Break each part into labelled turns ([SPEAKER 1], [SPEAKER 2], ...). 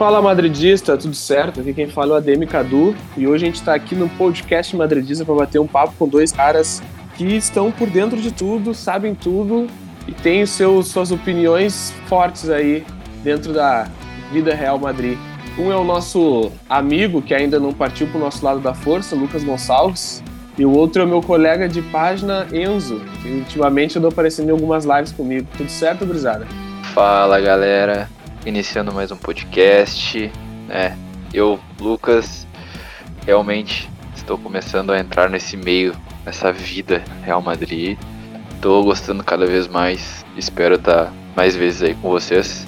[SPEAKER 1] Fala madridista, tudo certo? Aqui quem fala é o Ademi Cadu e hoje a gente está aqui no podcast Madridista para bater um papo com dois caras que estão por dentro de tudo, sabem tudo e têm seus, suas opiniões fortes aí dentro da vida real Madrid. Um é o nosso amigo que ainda não partiu para o nosso lado da força, Lucas Gonçalves, e o outro é o meu colega de página, Enzo, que ultimamente andou aparecendo em algumas lives comigo. Tudo certo, Brisada?
[SPEAKER 2] Fala galera, iniciando mais um podcast. É, eu, Lucas, realmente estou começando a entrar nesse meio, nessa vida Real Madrid. Estou gostando cada vez mais. Espero estar mais vezes aí com vocês,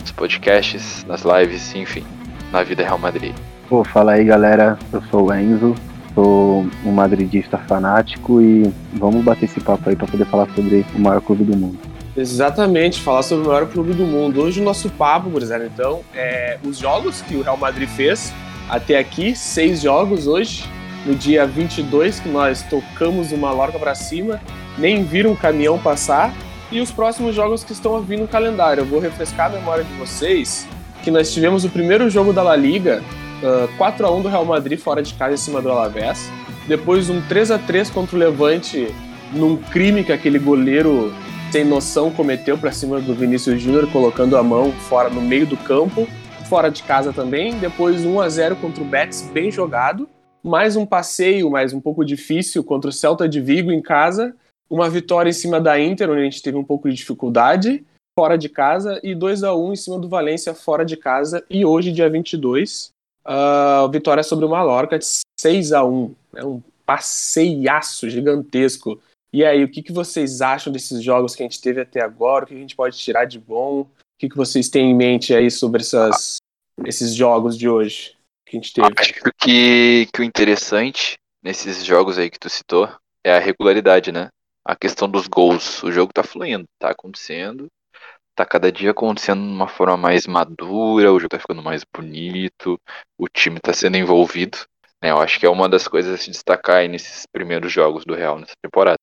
[SPEAKER 2] nos podcasts, nas lives, enfim, na vida Real Madrid.
[SPEAKER 3] Pô, fala aí galera, eu sou o Enzo, sou um madridista fanático e vamos bater esse papo aí para poder falar sobre o maior clube do mundo.
[SPEAKER 1] Exatamente, falar sobre o maior clube do mundo. Hoje o nosso papo, gurizada, então, é os jogos que o Real Madrid fez até aqui, seis jogos hoje, no dia 22, que nós tocamos uma lorca para cima, nem viram um caminhão passar, e os próximos jogos que estão vir no calendário. Eu vou refrescar a memória de vocês que nós tivemos o primeiro jogo da La Liga, uh, 4 a 1 do Real Madrid fora de casa em cima do Alavés, depois um 3 a 3 contra o Levante num crime que aquele goleiro sem noção cometeu para cima do Vinícius Júnior, colocando a mão fora no meio do campo, fora de casa também. Depois 1 a 0 contra o Betis, bem jogado. Mais um passeio, mas um pouco difícil contra o Celta de Vigo em casa. Uma vitória em cima da Inter, onde a gente teve um pouco de dificuldade, fora de casa. E 2 a 1 em cima do Valência, fora de casa. E hoje, dia 22, a uh, vitória sobre o Mallorca, de 6 a 1 É um passeiaço gigantesco e aí, o que, que vocês acham desses jogos que a gente teve até agora? O que a gente pode tirar de bom? O que, que vocês têm em mente aí sobre essas, esses jogos de hoje que a gente teve?
[SPEAKER 2] Acho que, que o interessante nesses jogos aí que tu citou é a regularidade, né? A questão dos gols. O jogo tá fluindo, tá acontecendo, tá cada dia acontecendo de uma forma mais madura, o jogo tá ficando mais bonito, o time tá sendo envolvido. Né? Eu acho que é uma das coisas a se destacar aí nesses primeiros jogos do Real nessa temporada.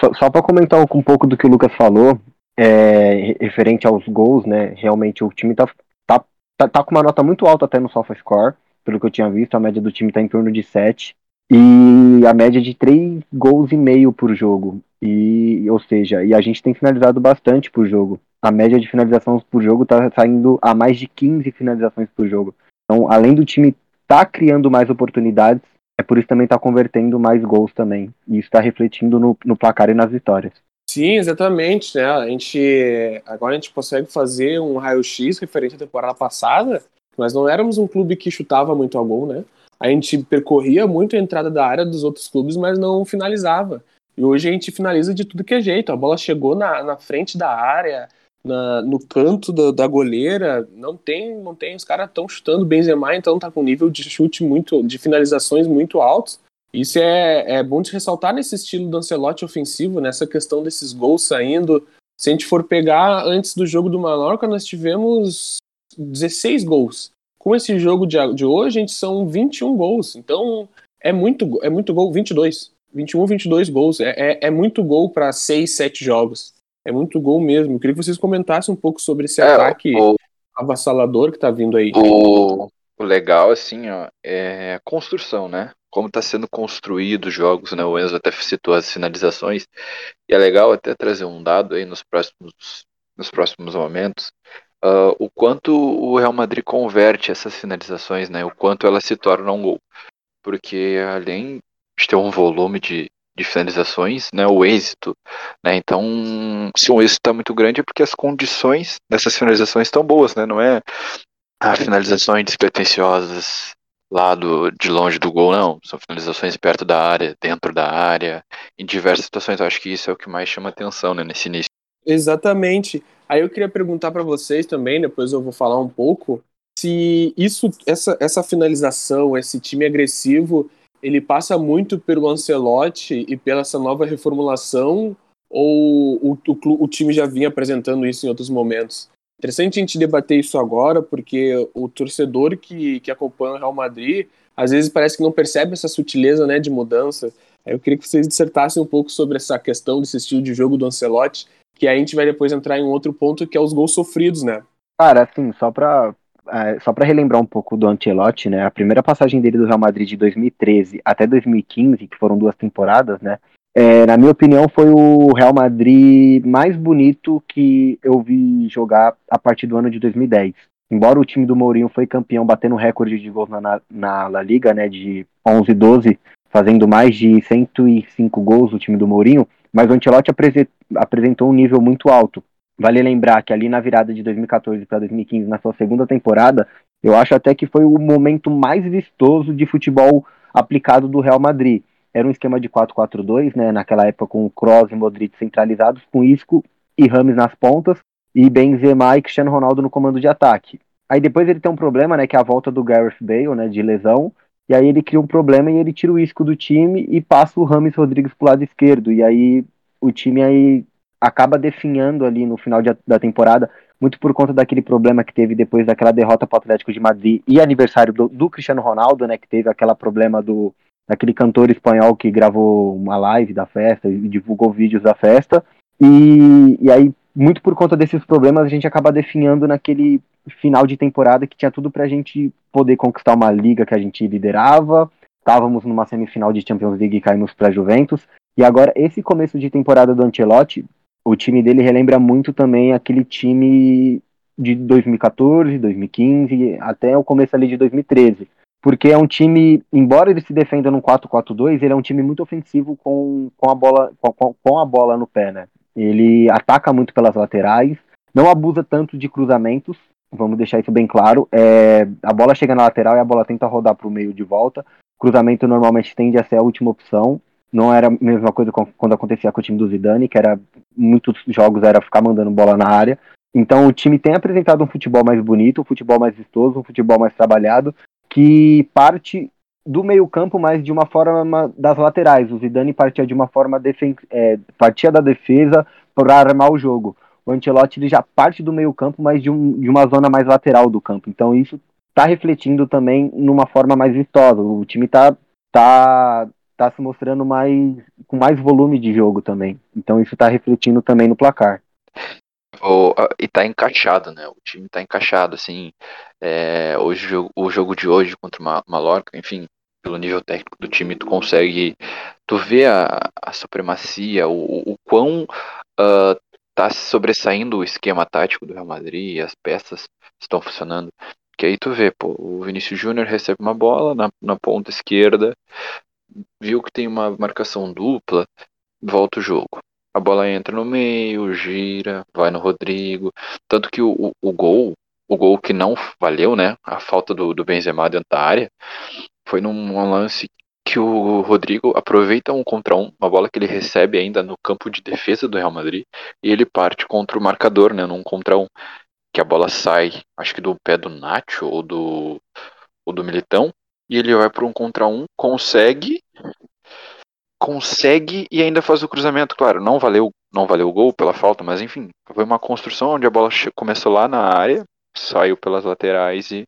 [SPEAKER 3] Só, só para comentar um pouco do que o Lucas falou, é, referente aos gols, né? Realmente o time tá, tá, tá, tá, com uma nota muito alta até no SofaScore, pelo que eu tinha visto, a média do time tá em torno de 7. E a média de 3 gols e meio por jogo. E, ou seja, e a gente tem finalizado bastante por jogo. A média de finalizações por jogo tá saindo a mais de 15 finalizações por jogo. Então, além do time tá criando mais oportunidades, é por isso também está convertendo mais gols também. E isso está refletindo no, no placar e nas vitórias.
[SPEAKER 1] Sim, exatamente. Né? A gente, agora a gente consegue fazer um raio-x referente à temporada passada. Nós não éramos um clube que chutava muito a gol, né? A gente percorria muito a entrada da área dos outros clubes, mas não finalizava. E hoje a gente finaliza de tudo que é jeito. A bola chegou na, na frente da área, na, no canto da, da, goleira, não tem, não tem, os caras estão chutando Benzema, então tá com nível de chute muito, de finalizações muito altos. Isso é, é bom de ressaltar nesse estilo do Ancelotti ofensivo, nessa questão desses gols saindo. Se a gente for pegar antes do jogo do Mallorca, nós tivemos 16 gols. Com esse jogo de, de hoje, a gente são 21 gols. Então, é muito, é muito gol, 22. 21, 22 gols. É, é, é muito gol para 6, 7 jogos. É muito gol mesmo. Eu queria que vocês comentassem um pouco sobre esse é, ataque o, avassalador que tá vindo aí.
[SPEAKER 2] O, o legal, assim, ó, é a construção, né? Como está sendo construído os jogos, né? O Enzo até citou as finalizações. E é legal até trazer um dado aí nos próximos, nos próximos momentos. Uh, o quanto o Real Madrid converte essas finalizações, né? O quanto elas se tornam um gol. Porque além de ter um volume de, de finalizações, né, o êxito. Né, então, se o êxito está muito grande é porque as condições dessas finalizações estão boas, né, não é a finalizações despretensiosas lá do, de longe do gol, não. São finalizações perto da área, dentro da área, em diversas situações. Eu acho que isso é o que mais chama atenção né, nesse início.
[SPEAKER 1] Exatamente. Aí eu queria perguntar para vocês também, depois eu vou falar um pouco, se isso, essa, essa finalização, esse time agressivo, ele passa muito pelo Ancelotti e pela essa nova reformulação ou o, o, o, time já vinha apresentando isso em outros momentos? Interessante a gente debater isso agora, porque o torcedor que, que acompanha o Real Madrid às vezes parece que não percebe essa sutileza né, de mudança. Eu queria que vocês dissertassem um pouco sobre essa questão desse estilo de jogo do Ancelotti, que a gente vai depois entrar em um outro ponto que é os gols sofridos, né?
[SPEAKER 3] Cara, assim, só pra é, só para relembrar um pouco do Ancelotti, né? A primeira passagem dele do Real Madrid de 2013 até 2015, que foram duas temporadas, né? É, na minha opinião, foi o Real Madrid mais bonito que eu vi jogar a partir do ano de 2010. Embora o time do Mourinho foi campeão, batendo recorde de gols na, na, na La Liga, né? De 11, 12, fazendo mais de 105 gols o time do Mourinho, mas o Ancelotti apresentou um nível muito alto. Vale lembrar que ali na virada de 2014 para 2015, na sua segunda temporada, eu acho até que foi o momento mais vistoso de futebol aplicado do Real Madrid. Era um esquema de 4-4-2, né, naquela época com Kroos e Modric centralizados, com Isco e Rames nas pontas, e Benzema e Cristiano Ronaldo no comando de ataque. Aí depois ele tem um problema, né, que é a volta do Gareth Bale, né, de lesão, e aí ele cria um problema e ele tira o Isco do time e passa o Rames Rodrigues pro lado esquerdo, e aí o time aí acaba definhando ali no final de, da temporada, muito por conta daquele problema que teve depois daquela derrota para o Atlético de Madrid e aniversário do, do, Cristiano Ronaldo, né, que teve aquele problema do daquele cantor espanhol que gravou uma live da festa e divulgou vídeos da festa. E, e aí, muito por conta desses problemas, a gente acaba definhando naquele final de temporada que tinha tudo para a gente poder conquistar uma liga que a gente liderava. Estávamos numa semifinal de Champions League e caímos para Juventus. E agora, esse começo de temporada do Ancelotti, o time dele relembra muito também aquele time de 2014, 2015, até o começo ali de 2013. Porque é um time, embora ele se defenda no 4-4-2, ele é um time muito ofensivo com, com, a bola, com, com a bola no pé, né? Ele ataca muito pelas laterais, não abusa tanto de cruzamentos, vamos deixar isso bem claro. É, a bola chega na lateral e a bola tenta rodar para o meio de volta. Cruzamento normalmente tende a ser a última opção. Não era a mesma coisa quando acontecia com o time do Zidane, que era muitos jogos era ficar mandando bola na área. Então o time tem apresentado um futebol mais bonito, um futebol mais vistoso, um futebol mais trabalhado, que parte do meio-campo, mas de uma forma das laterais. O Zidane partia de uma forma defen é, partia da defesa para armar o jogo. O Ancelotti ele já parte do meio-campo, mas de, um, de uma zona mais lateral do campo. Então isso está refletindo também numa forma mais vistosa. O time está tá, tá se mostrando mais com mais volume de jogo também. Então isso está refletindo também no placar.
[SPEAKER 2] O, e tá encaixado, né? O time tá encaixado, assim. É, hoje, o jogo de hoje contra o Mallorca, enfim, pelo nível técnico do time, tu consegue. Tu vê a, a supremacia, o, o quão uh, tá sobressaindo o esquema tático do Real Madrid, as peças estão funcionando. Que aí tu vê, pô, o Vinícius Júnior recebe uma bola na, na ponta esquerda, viu que tem uma marcação dupla, volta o jogo. A bola entra no meio, gira, vai no Rodrigo. Tanto que o, o, o gol, o gol que não valeu, né? A falta do, do Benzema dentro da área, foi num lance que o Rodrigo aproveita um contra um, uma bola que ele recebe ainda no campo de defesa do Real Madrid, e ele parte contra o marcador, né? Num contra um. Que a bola sai, acho que do pé do Nacho ou do, ou do Militão, e ele vai para um contra um, consegue, consegue e ainda faz o cruzamento. Claro, não valeu, não valeu o gol pela falta, mas enfim, foi uma construção onde a bola começou lá na área, saiu pelas laterais e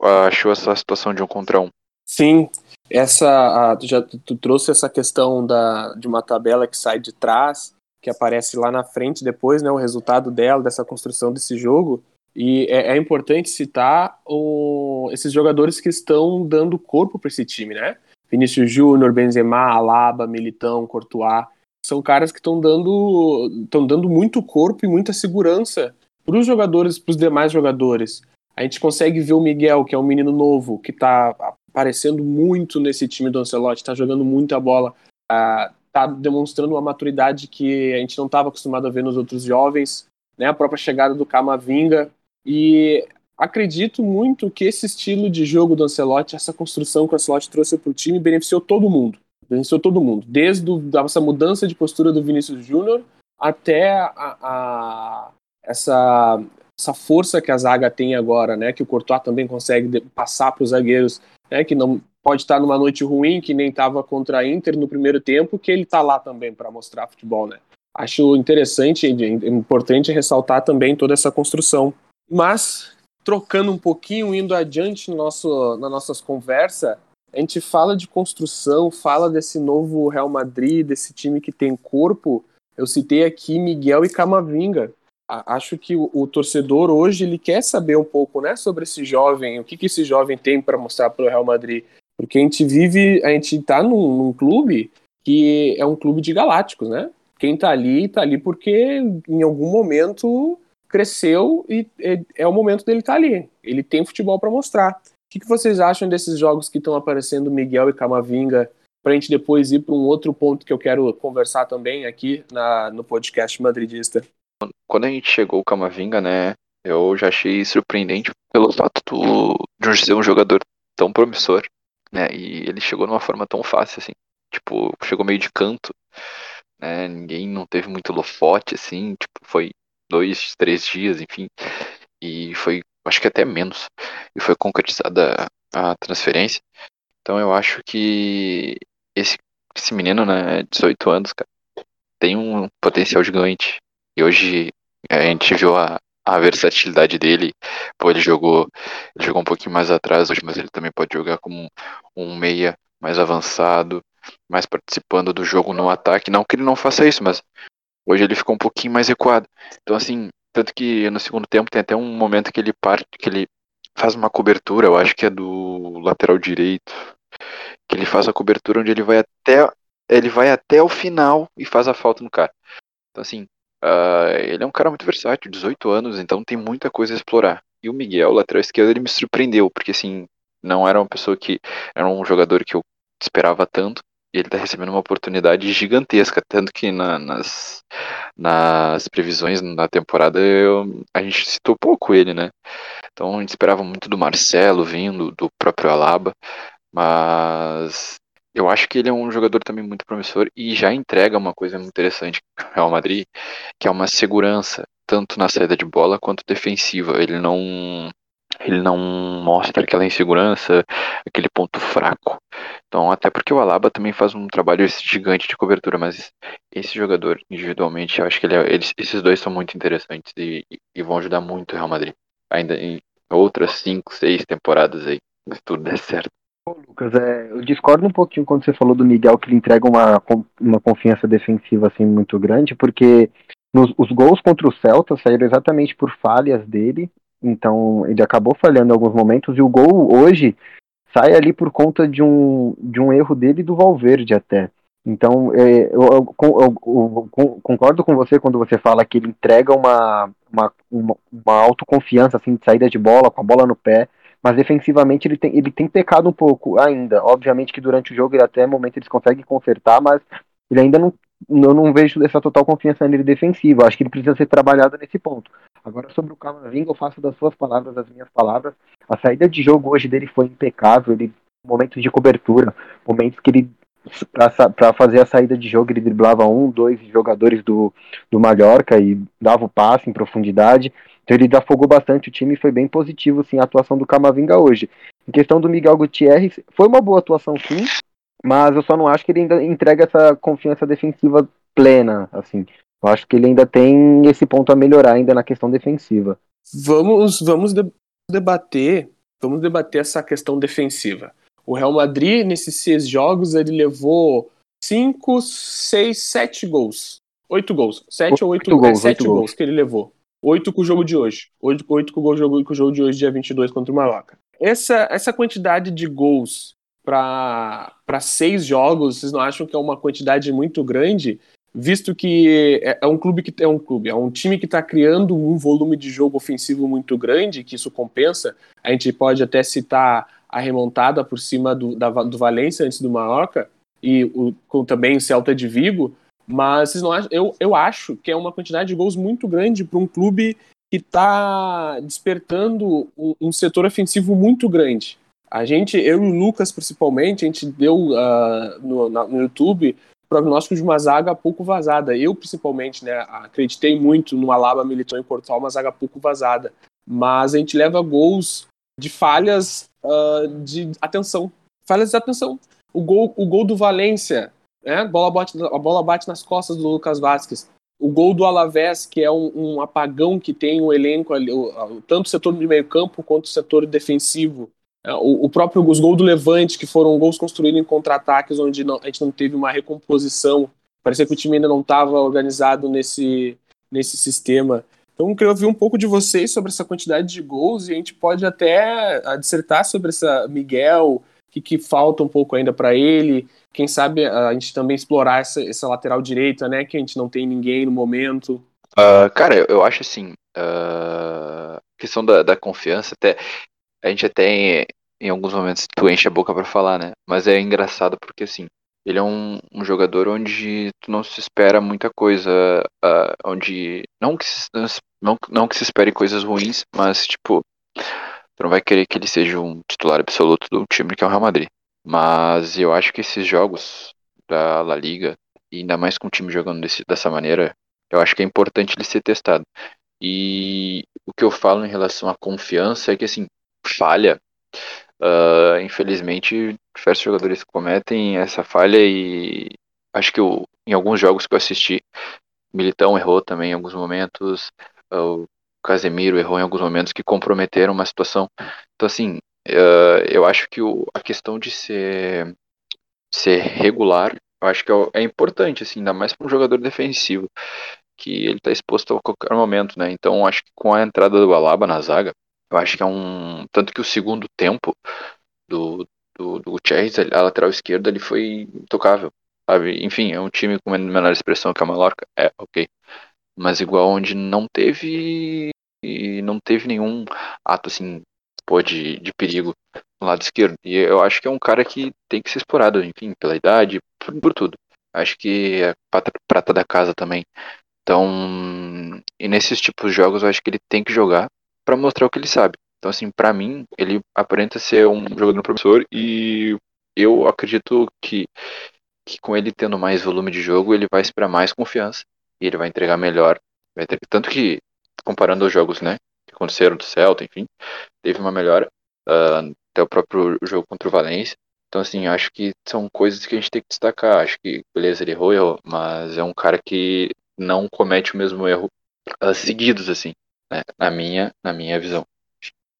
[SPEAKER 2] uh, achou essa situação de um contra um.
[SPEAKER 1] Sim, essa uh, tu já tu trouxe essa questão da, de uma tabela que sai de trás, que aparece lá na frente depois, né, o resultado dela, dessa construção desse jogo. E é, é importante citar o, esses jogadores que estão dando corpo para esse time, né? Vinícius Júnior, Benzema, Alaba, Militão, Courtois. São caras que estão dando, estão dando muito corpo e muita segurança para os jogadores, para os demais jogadores. A gente consegue ver o Miguel, que é um menino novo, que está aparecendo muito nesse time do Ancelotti, está jogando muita bola, está demonstrando uma maturidade que a gente não estava acostumado a ver nos outros jovens. Né? A própria chegada do Camavinga e acredito muito que esse estilo de jogo do Ancelotti, essa construção que o Ancelotti trouxe para o time, beneficiou todo mundo. Beneficiou todo mundo. Desde essa mudança de postura do Vinícius Júnior até a, a, essa, essa força que a zaga tem agora, né? Que o Courtois também consegue passar para os zagueiros, né? Que não pode estar numa noite ruim, que nem estava contra a Inter no primeiro tempo, que ele está lá também para mostrar futebol, né? Acho interessante e importante ressaltar também toda essa construção mas, trocando um pouquinho, indo adiante no nosso, na nossas conversas, a gente fala de construção, fala desse novo Real Madrid, desse time que tem corpo. Eu citei aqui Miguel e Camavinga. acho que o, o, torcedor hoje ele quer saber um pouco, né, sobre esse jovem, o que, que esse jovem tem para mostrar para o Real Madrid, porque a gente vive, a gente está num, num, clube que é um clube de galácticos, né? Quem está ali está ali porque em algum momento cresceu e é, é o momento dele estar tá ali. Ele tem futebol para mostrar. O que, que vocês acham desses jogos que estão aparecendo Miguel e Camavinga? Para a gente depois ir para um outro ponto que eu quero conversar também aqui na, no podcast madridista
[SPEAKER 2] quando a gente chegou o Camavinga, né, eu já achei surpreendente pelo fato do, de ser um jogador tão promissor, né, e ele chegou de uma forma tão fácil, assim, tipo, chegou meio de canto, né, ninguém não teve muito lofote, assim, tipo, foi dois, três dias, enfim, e foi, acho que até menos, e foi concretizada a transferência, então eu acho que esse, esse menino, né, 18 anos, cara, tem um potencial gigante, e hoje a gente viu a, a versatilidade dele. Pô, ele jogou, ele jogou um pouquinho mais atrás hoje, mas ele também pode jogar como um meia mais avançado, mais participando do jogo no ataque. Não que ele não faça isso, mas hoje ele ficou um pouquinho mais recuado. Então, assim, tanto que no segundo tempo tem até um momento que ele parte, que ele faz uma cobertura, eu acho que é do lateral direito, que ele faz a cobertura onde ele vai até ele vai até o final e faz a falta no cara. Então, assim, Uh, ele é um cara muito versátil, 18 anos, então tem muita coisa a explorar. E o Miguel, lateral esquerdo, ele me surpreendeu, porque assim, não era uma pessoa que. Era um jogador que eu esperava tanto, e ele tá recebendo uma oportunidade gigantesca, tanto que na, nas, nas previsões da temporada eu, a gente citou pouco ele, né? Então a gente esperava muito do Marcelo vindo, do próprio Alaba, mas eu acho que ele é um jogador também muito promissor e já entrega uma coisa muito interessante ao Real Madrid, que é uma segurança tanto na saída de bola quanto defensiva. Ele não ele não mostra aquela insegurança, aquele ponto fraco. Então, até porque o Alaba também faz um trabalho gigante de cobertura, mas esse jogador individualmente, eu acho que ele é, eles, esses dois são muito interessantes e, e, vão ajudar muito o Real Madrid. Ainda em outras cinco, seis temporadas aí, se tudo der certo.
[SPEAKER 3] Lucas, é, eu discordo um pouquinho quando você falou do Miguel que ele entrega uma, uma confiança defensiva assim muito grande, porque nos, os gols contra o Celta saíram exatamente por falhas dele, então ele acabou falhando em alguns momentos, e o gol hoje sai ali por conta de um, de um erro dele e do Valverde até. Então, é, eu, eu, eu, eu, concordo com você quando você fala que ele entrega uma, uma, uma, uma autoconfiança assim, de saída de bola, com a bola no pé, mas defensivamente ele tem, ele tem pecado um pouco ainda. Obviamente que durante o jogo ele até momento eles conseguem consertar, mas ele ainda não eu não vejo essa total confiança nele defensivo. Acho que ele precisa ser trabalhado nesse ponto. Agora, sobre o Camavinga, eu faço das suas palavras as minhas palavras. A saída de jogo hoje dele foi impecável. Ele, momentos de cobertura, momentos que ele, para fazer a saída de jogo, ele driblava um, dois jogadores do, do Mallorca e dava o passe em profundidade. Então ele desafogou bastante o time e foi bem positivo sim, a atuação do Camavinga hoje. Em questão do Miguel Gutierrez, foi uma boa atuação sim, mas eu só não acho que ele ainda entrega essa confiança defensiva plena, assim. Eu acho que ele ainda tem esse ponto a melhorar ainda na questão defensiva.
[SPEAKER 1] Vamos, vamos debater, vamos debater essa questão defensiva. O Real Madrid nesses seis jogos ele levou cinco, seis, sete gols, oito gols, sete ou oito, gols, é, sete gols, gols que ele levou. Oito com o jogo de hoje. Oito, oito com, o jogo, com o jogo de hoje, dia 22, contra o Mallorca. Essa, essa quantidade de gols para seis jogos, vocês não acham que é uma quantidade muito grande? Visto que é, é um clube que é um clube, é um time que está criando um volume de jogo ofensivo muito grande, que isso compensa. A gente pode até citar a remontada por cima do, da, do Valência antes do Mallorca, e o, com também o Celta de Vigo, mas vocês não acham, eu, eu acho que é uma quantidade de gols muito grande para um clube que está despertando um, um, setor ofensivo muito grande. A gente, eu e o Lucas principalmente, a gente deu uh, no, na, no YouTube prognóstico de uma zaga pouco vazada. Eu, principalmente, né, acreditei muito no Alaba, Militão e Portugal, uma zaga pouco vazada. Mas a gente leva gols de falhas uh, de atenção. Falhas de atenção. O gol, o gol do Valência né? A bola bate, a bola bate nas costas do Lucas Vasquez. O gol do Alavés, que é um, um apagão que tem o elenco ali, o, tanto o setor de meio campo quanto o setor defensivo. É, o, próprio os gols do Levante, que foram gols construídos em contra-ataques, onde não, a gente não teve uma recomposição. Parecia que o time ainda não estava organizado nesse, nesse sistema. Então, eu queria ouvir um pouco de vocês sobre essa quantidade de gols e a gente pode até dissertar sobre essa Miguel, o que, que falta um pouco ainda para ele. Quem sabe a gente também explorar essa, essa lateral direita, né? Que a gente não tem ninguém no momento.
[SPEAKER 2] Uh, cara, eu acho assim, uh, questão da, da confiança, até a gente até em, alguns momentos tu enche a boca para falar, né? Mas é engraçado porque assim, ele é um, um, jogador onde tu não se espera muita coisa, uh, onde não que, se, não, não que se espere coisas ruins, mas tipo, tu não vai querer que ele seja um titular absoluto do time que é o Real Madrid. Mas eu acho que esses jogos da La Liga, e ainda mais com o time jogando desse, dessa maneira, eu acho que é importante ele ser testado. E o que eu falo em relação à confiança é que assim, falha Uh, infelizmente, diversos jogadores cometem essa falha e acho que eu, em alguns jogos que eu assisti, Militão errou também em alguns momentos, uh, o Casemiro errou em alguns momentos que comprometeram uma situação. Então, assim, uh, eu acho que o, a questão de ser, ser regular, eu acho que é, é importante, assim, ainda mais para um jogador defensivo, que ele está exposto a qualquer momento, né? Então, acho que com a entrada do Alaba na zaga, eu acho que é um. Tanto que o segundo tempo do, do, do Chelsea, a lateral esquerda, ele foi intocável. Sabe? Enfim, é um time com menor expressão que a Mallorca. É, ok. Mas igual onde não teve. Não teve nenhum ato assim, pô, de, de perigo no lado esquerdo. E eu acho que é um cara que tem que ser explorado, enfim, pela idade, por, por tudo. Acho que é prata, prata da casa também. Então, e nesses tipos de jogos eu acho que ele tem que jogar para mostrar o que ele sabe. Então, assim, para mim, ele aparenta ser um jogador promissor e eu acredito que, que com ele tendo mais volume de jogo, ele vai esperar mais confiança e ele vai entregar melhor. Tanto que, comparando os jogos, né, que aconteceram do Celta, enfim, teve uma melhora. Uh, até o próprio jogo contra o Valência. Então, assim, acho que são coisas que a gente tem que destacar. Acho que, beleza, ele errou, errou, mas é um cara que não comete o mesmo erro uh, seguidos, assim né, na, minha, na minha visão.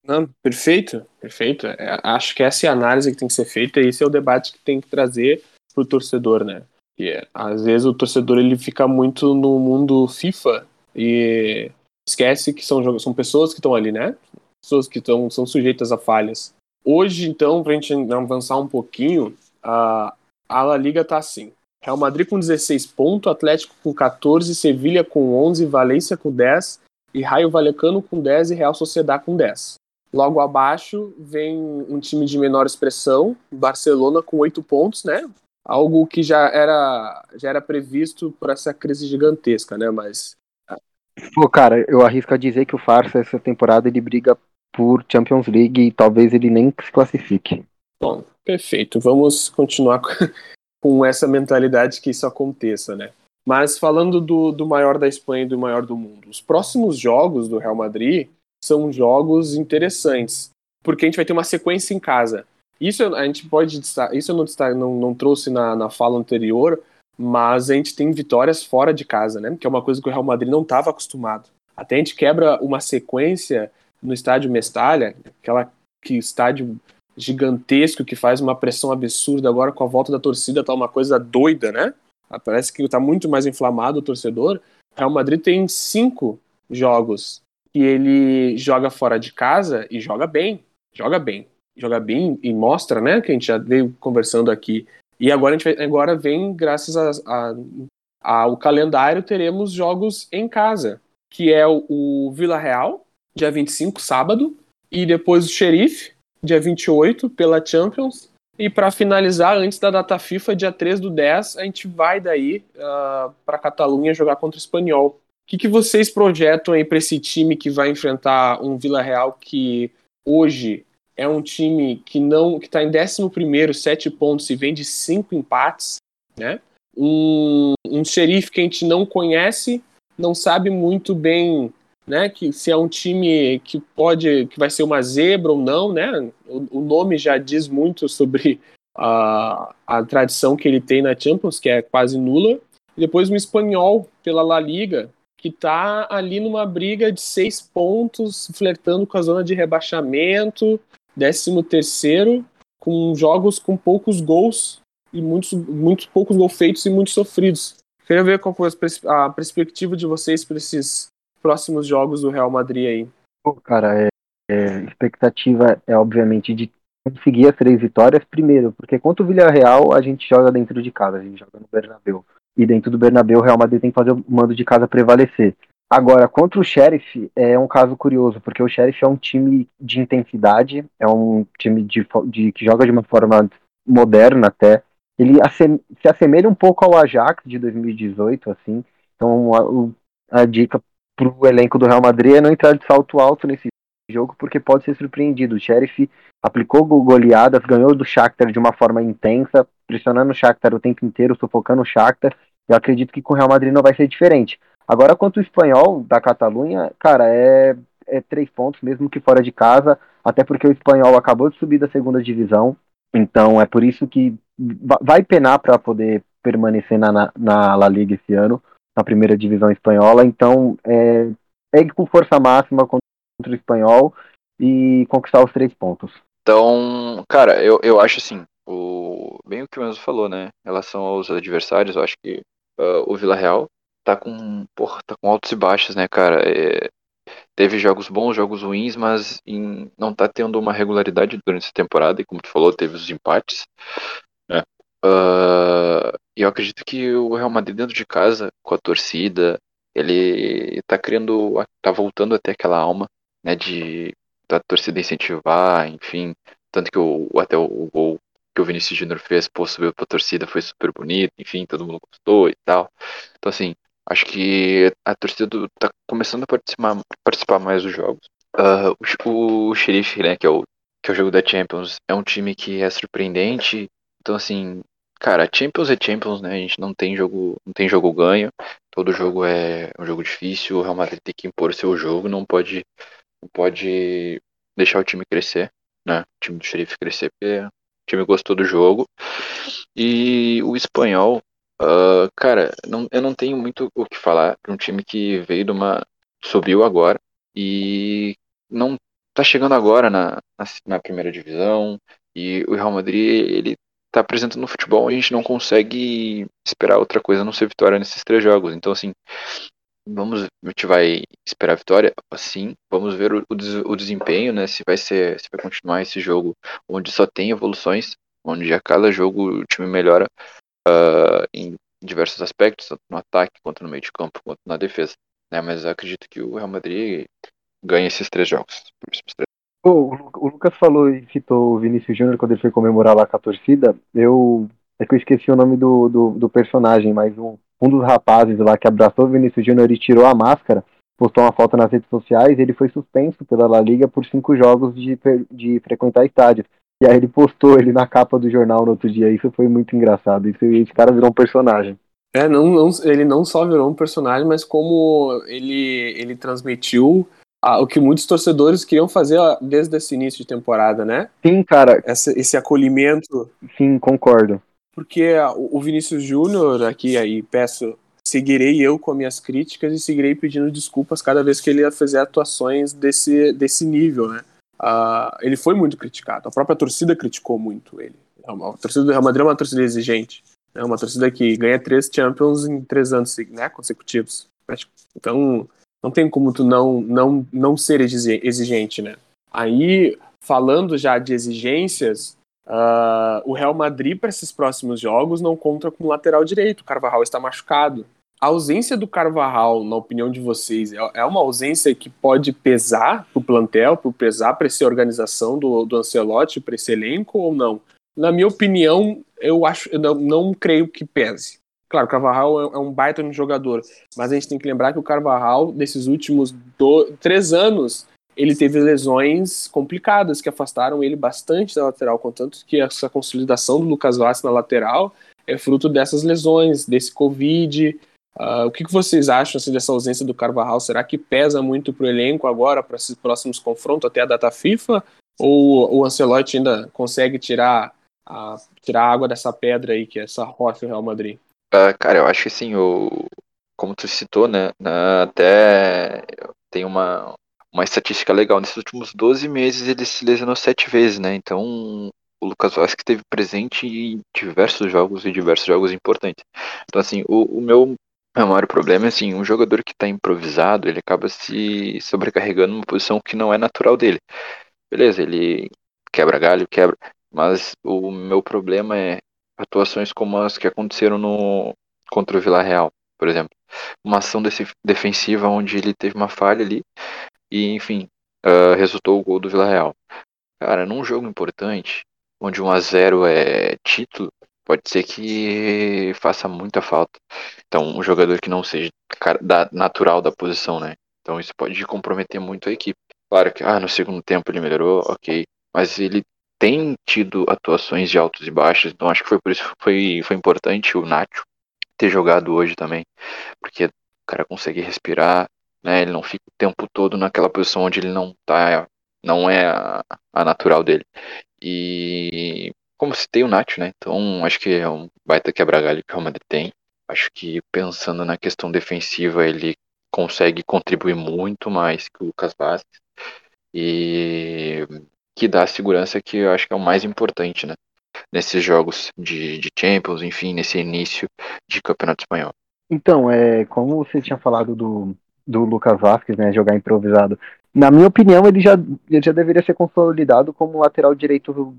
[SPEAKER 1] Não, perfeito, perfeito. É, acho que essa é a análise que tem que ser feita e esse é o debate que tem que trazer para o torcedor, né? E, às vezes o torcedor ele fica muito no mundo FIFA e esquece que são, são pessoas que estão ali, né? Pessoas que estão, são sujeitas a falhas. Hoje, então, para a gente avançar um pouquinho, a, a La Liga tá assim. Real Madrid com 16 pontos, Atlético com 14, Sevilha com 11, Valência com 10, e Raio Vallecano com 10 e Real Sociedad com 10. Logo abaixo vem um time de menor expressão, Barcelona com 8 pontos, né? Algo que já era, já era previsto por essa crise gigantesca, né? Mas.
[SPEAKER 3] Pô, cara, eu arrisco a dizer que o Farsa essa temporada ele briga por Champions League e talvez ele nem se classifique.
[SPEAKER 1] Bom, perfeito. Vamos continuar com essa mentalidade que isso aconteça, né? Mas falando do, do maior da Espanha e do maior do mundo, os próximos jogos do Real Madrid são jogos interessantes, porque a gente vai ter uma sequência em casa. Isso a gente pode isso eu não, não, não trouxe na, na fala anterior, mas a gente tem vitórias fora de casa, né? Que é uma coisa que o Real Madrid não estava acostumado. Até a gente quebra uma sequência no estádio Mestalha, aquela que estádio gigantesco que faz uma pressão absurda agora com a volta da torcida, tá uma coisa doida, né? Ah, parece que está muito mais inflamado o torcedor. Real Madrid tem cinco jogos que ele joga fora de casa e joga bem. Joga bem. Joga bem e mostra, né? Que a gente já veio conversando aqui. E agora a gente agora vem, graças a, a, ao calendário, teremos jogos em casa, que é o, o Vila Real, dia 25, sábado, e depois o Xerife, dia 28, pela Champions, e para finalizar, antes da data FIFA, dia 3 do 10, a gente vai daí uh, ah, para Catalunha jogar contra o Espanhol. O que, que vocês projetam aí para esse time que vai enfrentar um Vila Real que hoje é um time que não que está em 11 sete pontos e vem de cinco empates, né? Um, um xerife que a gente não conhece, não sabe muito bem né, que se é um time que pode, que vai ser uma zebra ou não, né? O, o nome já diz muito sobre a, a tradição que ele tem na Champions, que é quase nula. E depois um espanhol pela La Liga, que está ali numa briga de seis pontos, flertando com a zona de rebaixamento, décimo terceiro, com jogos com poucos gols e muitos, muitos poucos gols feitos e muitos sofridos. Queria ver qual foi a perspectiva de vocês para esses próximos jogos do Real Madrid aí?
[SPEAKER 3] Pô, cara, é, é, expectativa é obviamente de conseguir as três vitórias primeiro, porque contra o Villarreal a gente joga dentro de casa, a gente joga no Bernabéu. E dentro do Bernabéu o Real Madrid tem que fazer o mando de casa prevalecer. Agora, contra o Sheriff é um caso curioso, porque o Sheriff é um time de intensidade, é um time de, de que joga de uma forma moderna até. Ele se assemelha um pouco ao Ajax de 2018, assim. Então, a, a dica para o elenco do Real Madrid é não entrar de salto alto nesse jogo, porque pode ser surpreendido. O Sheriff aplicou goleadas, ganhou do Shakhtar de uma forma intensa, pressionando o Shakhtar o tempo inteiro, sufocando o Shakhtar. Eu acredito que com o Real Madrid não vai ser diferente. Agora, quanto o espanhol da Catalunha, cara, é, é três pontos, mesmo que fora de casa, até porque o espanhol acabou de subir da segunda divisão, então é por isso que vai penar para poder permanecer na, na, na, La Liga esse ano, na primeira divisão espanhola, então é, é com força máxima contra o espanhol e conquistar os três pontos.
[SPEAKER 2] Então, cara, eu, eu acho assim, o, bem o que o Enzo falou, né, em relação aos adversários, eu acho que uh, o Vila Real tá com, porra, tá com altos e baixos, né, cara? É, teve jogos bons, jogos ruins, mas em, não tá tendo uma regularidade durante essa temporada, e como tu falou, teve os empates, né? Uh, e eu acredito que o Real Madrid dentro de casa, com a torcida, ele tá criando, tá voltando até aquela alma, né, de da torcida incentivar, enfim, tanto que o, até o, gol que o Vinícius Júnior fez, pô, subiu pra torcida, foi super bonito, enfim, todo mundo gostou e tal. Então, assim, Acho que a torcida tá começando a participar, participar mais dos jogos. Uh, o, o Xerife, né, que é o, que é o jogo da Champions, é um time que é surpreendente. Então, assim, cara, Champions é Champions, né? A gente não tem jogo, não tem jogo ganho. Todo jogo é um jogo difícil. O Real Madrid tem que impor seu jogo, não pode, não pode deixar o time crescer, né? O time do Xerife crescer, porque o time gostou do jogo. E o espanhol, Uh, cara, não, eu não tenho muito o que falar de um time que veio de uma. subiu agora e não tá chegando agora na, na, na primeira divisão. E o Real Madrid, ele tá apresentando no futebol, a gente não consegue esperar outra coisa a não ser vitória nesses três jogos. Então, assim, vamos, a gente vai esperar a vitória, sim, vamos ver o, o, desempenho, né, se vai ser, se vai continuar esse jogo onde só tem evoluções, onde a cada jogo o time melhora, uh, em diversos aspectos, tanto no ataque quanto no meio de campo, quanto na defesa. Né? Mas acredito que o Real Madrid ganha esses três jogos.
[SPEAKER 3] Oh, o Lucas falou e citou o Vinícius Júnior quando ele foi comemorar lá com a torcida. Eu. É que eu esqueci o nome do, do, do personagem, mas um, um dos rapazes lá que abraçou o Vinícius Júnior e tirou a máscara, postou uma foto nas redes sociais, ele foi suspenso pela La Liga por cinco jogos de, de frequentar estádios. E aí ele postou ele na capa do jornal no outro dia. Isso foi muito engraçado. Isso, esse cara virou um personagem.
[SPEAKER 1] É, não, não, ele não só virou um personagem, mas como ele, ele transmitiu a, o que muitos torcedores queriam fazer desde esse início de temporada, né?
[SPEAKER 3] Sim, cara.
[SPEAKER 1] Essa, esse acolhimento.
[SPEAKER 3] Sim, concordo.
[SPEAKER 1] Porque o Vinícius Júnior, aqui aí peço, seguirei eu com minhas críticas e seguirei pedindo desculpas cada vez que ele ia fazer atuações desse, desse nível, né? Uh, ele foi muito criticado. A própria torcida criticou muito ele. A torcida do Real Madrid é uma torcida exigente. É uma torcida que ganha três Champions em três anos né, consecutivos. Então, não tem como tu não, não, não ser exigente, né? Aí, falando já de exigências, uh, o Real Madrid para esses próximos jogos não conta com lateral direito. O Carvajal está machucado a ausência do Carvajal, na opinião de vocês, é, é uma ausência que pode pesar para o plantel, para pesar para essa organização do, do Ancelotti, para esse elenco ou não? Na minha opinião, eu acho, eu não, não creio que pese. Claro, o Carvajal é, é um baita jogador, mas a gente tem que lembrar que o Carvajal, nesses últimos do, três anos, ele teve lesões complicadas que afastaram ele bastante da lateral, contanto que essa consolidação do Lucas Vaz na lateral é fruto dessas lesões, desse Covid, Uh, o que, que, vocês acham assim, dessa ausência do Carvajal? Será que pesa muito para o elenco agora, para esses próximos confrontos até a data FIFA? Ou o Ancelotti ainda consegue tirar a, tirar a água dessa pedra aí, que é essa rocha do Real Madrid?
[SPEAKER 2] Uh, cara, eu acho que assim, o, como tu citou, né, até tem uma, uma estatística legal. Nesses últimos 12 meses ele se lesionou sete vezes, né? Então o Lucas Vasquez esteve presente em diversos jogos e diversos jogos importantes. Então, assim, o, o meu O maior problema é assim, um jogador que está improvisado, ele acaba se sobrecarregando numa posição que não é natural dele. Beleza, ele quebra galho, quebra, mas o meu problema é atuações como as que aconteceram no contra o Vila Real, por exemplo. Uma ação defensiva onde ele teve uma falha ali e, enfim, uh, resultou o gol do Vila Real. Cara, num jogo importante, onde 1 a 0 é título, pode ser que faça muita falta. Então, um jogador que não seja da, natural da posição, né? Então, isso pode comprometer muito a equipe. Claro que, ah, no segundo tempo ele melhorou, ok. Mas ele tem tido atuações de altos e baixos, então acho que foi por isso que foi, foi importante o Nacho ter jogado hoje também, porque o cara consegue respirar, né? Ele não fica o tempo todo naquela posição onde ele não tá, não é a, a natural dele. E como citei o Nacho, né? Então acho que é um baita quebra-galho que o Real Madrid tem. Acho que pensando na questão defensiva, ele consegue contribuir muito mais que o Lucas Vasquez. E que dá a segurança que eu acho que é o mais importante, né? Nesses jogos de, de Champions, enfim, nesse início de Campeonato Espanhol.
[SPEAKER 3] Então, é, como você tinha falado do, do Lucas Vasquez, né, jogar improvisado, na minha opinião, ele já, ele já deveria ser consolidado como lateral direito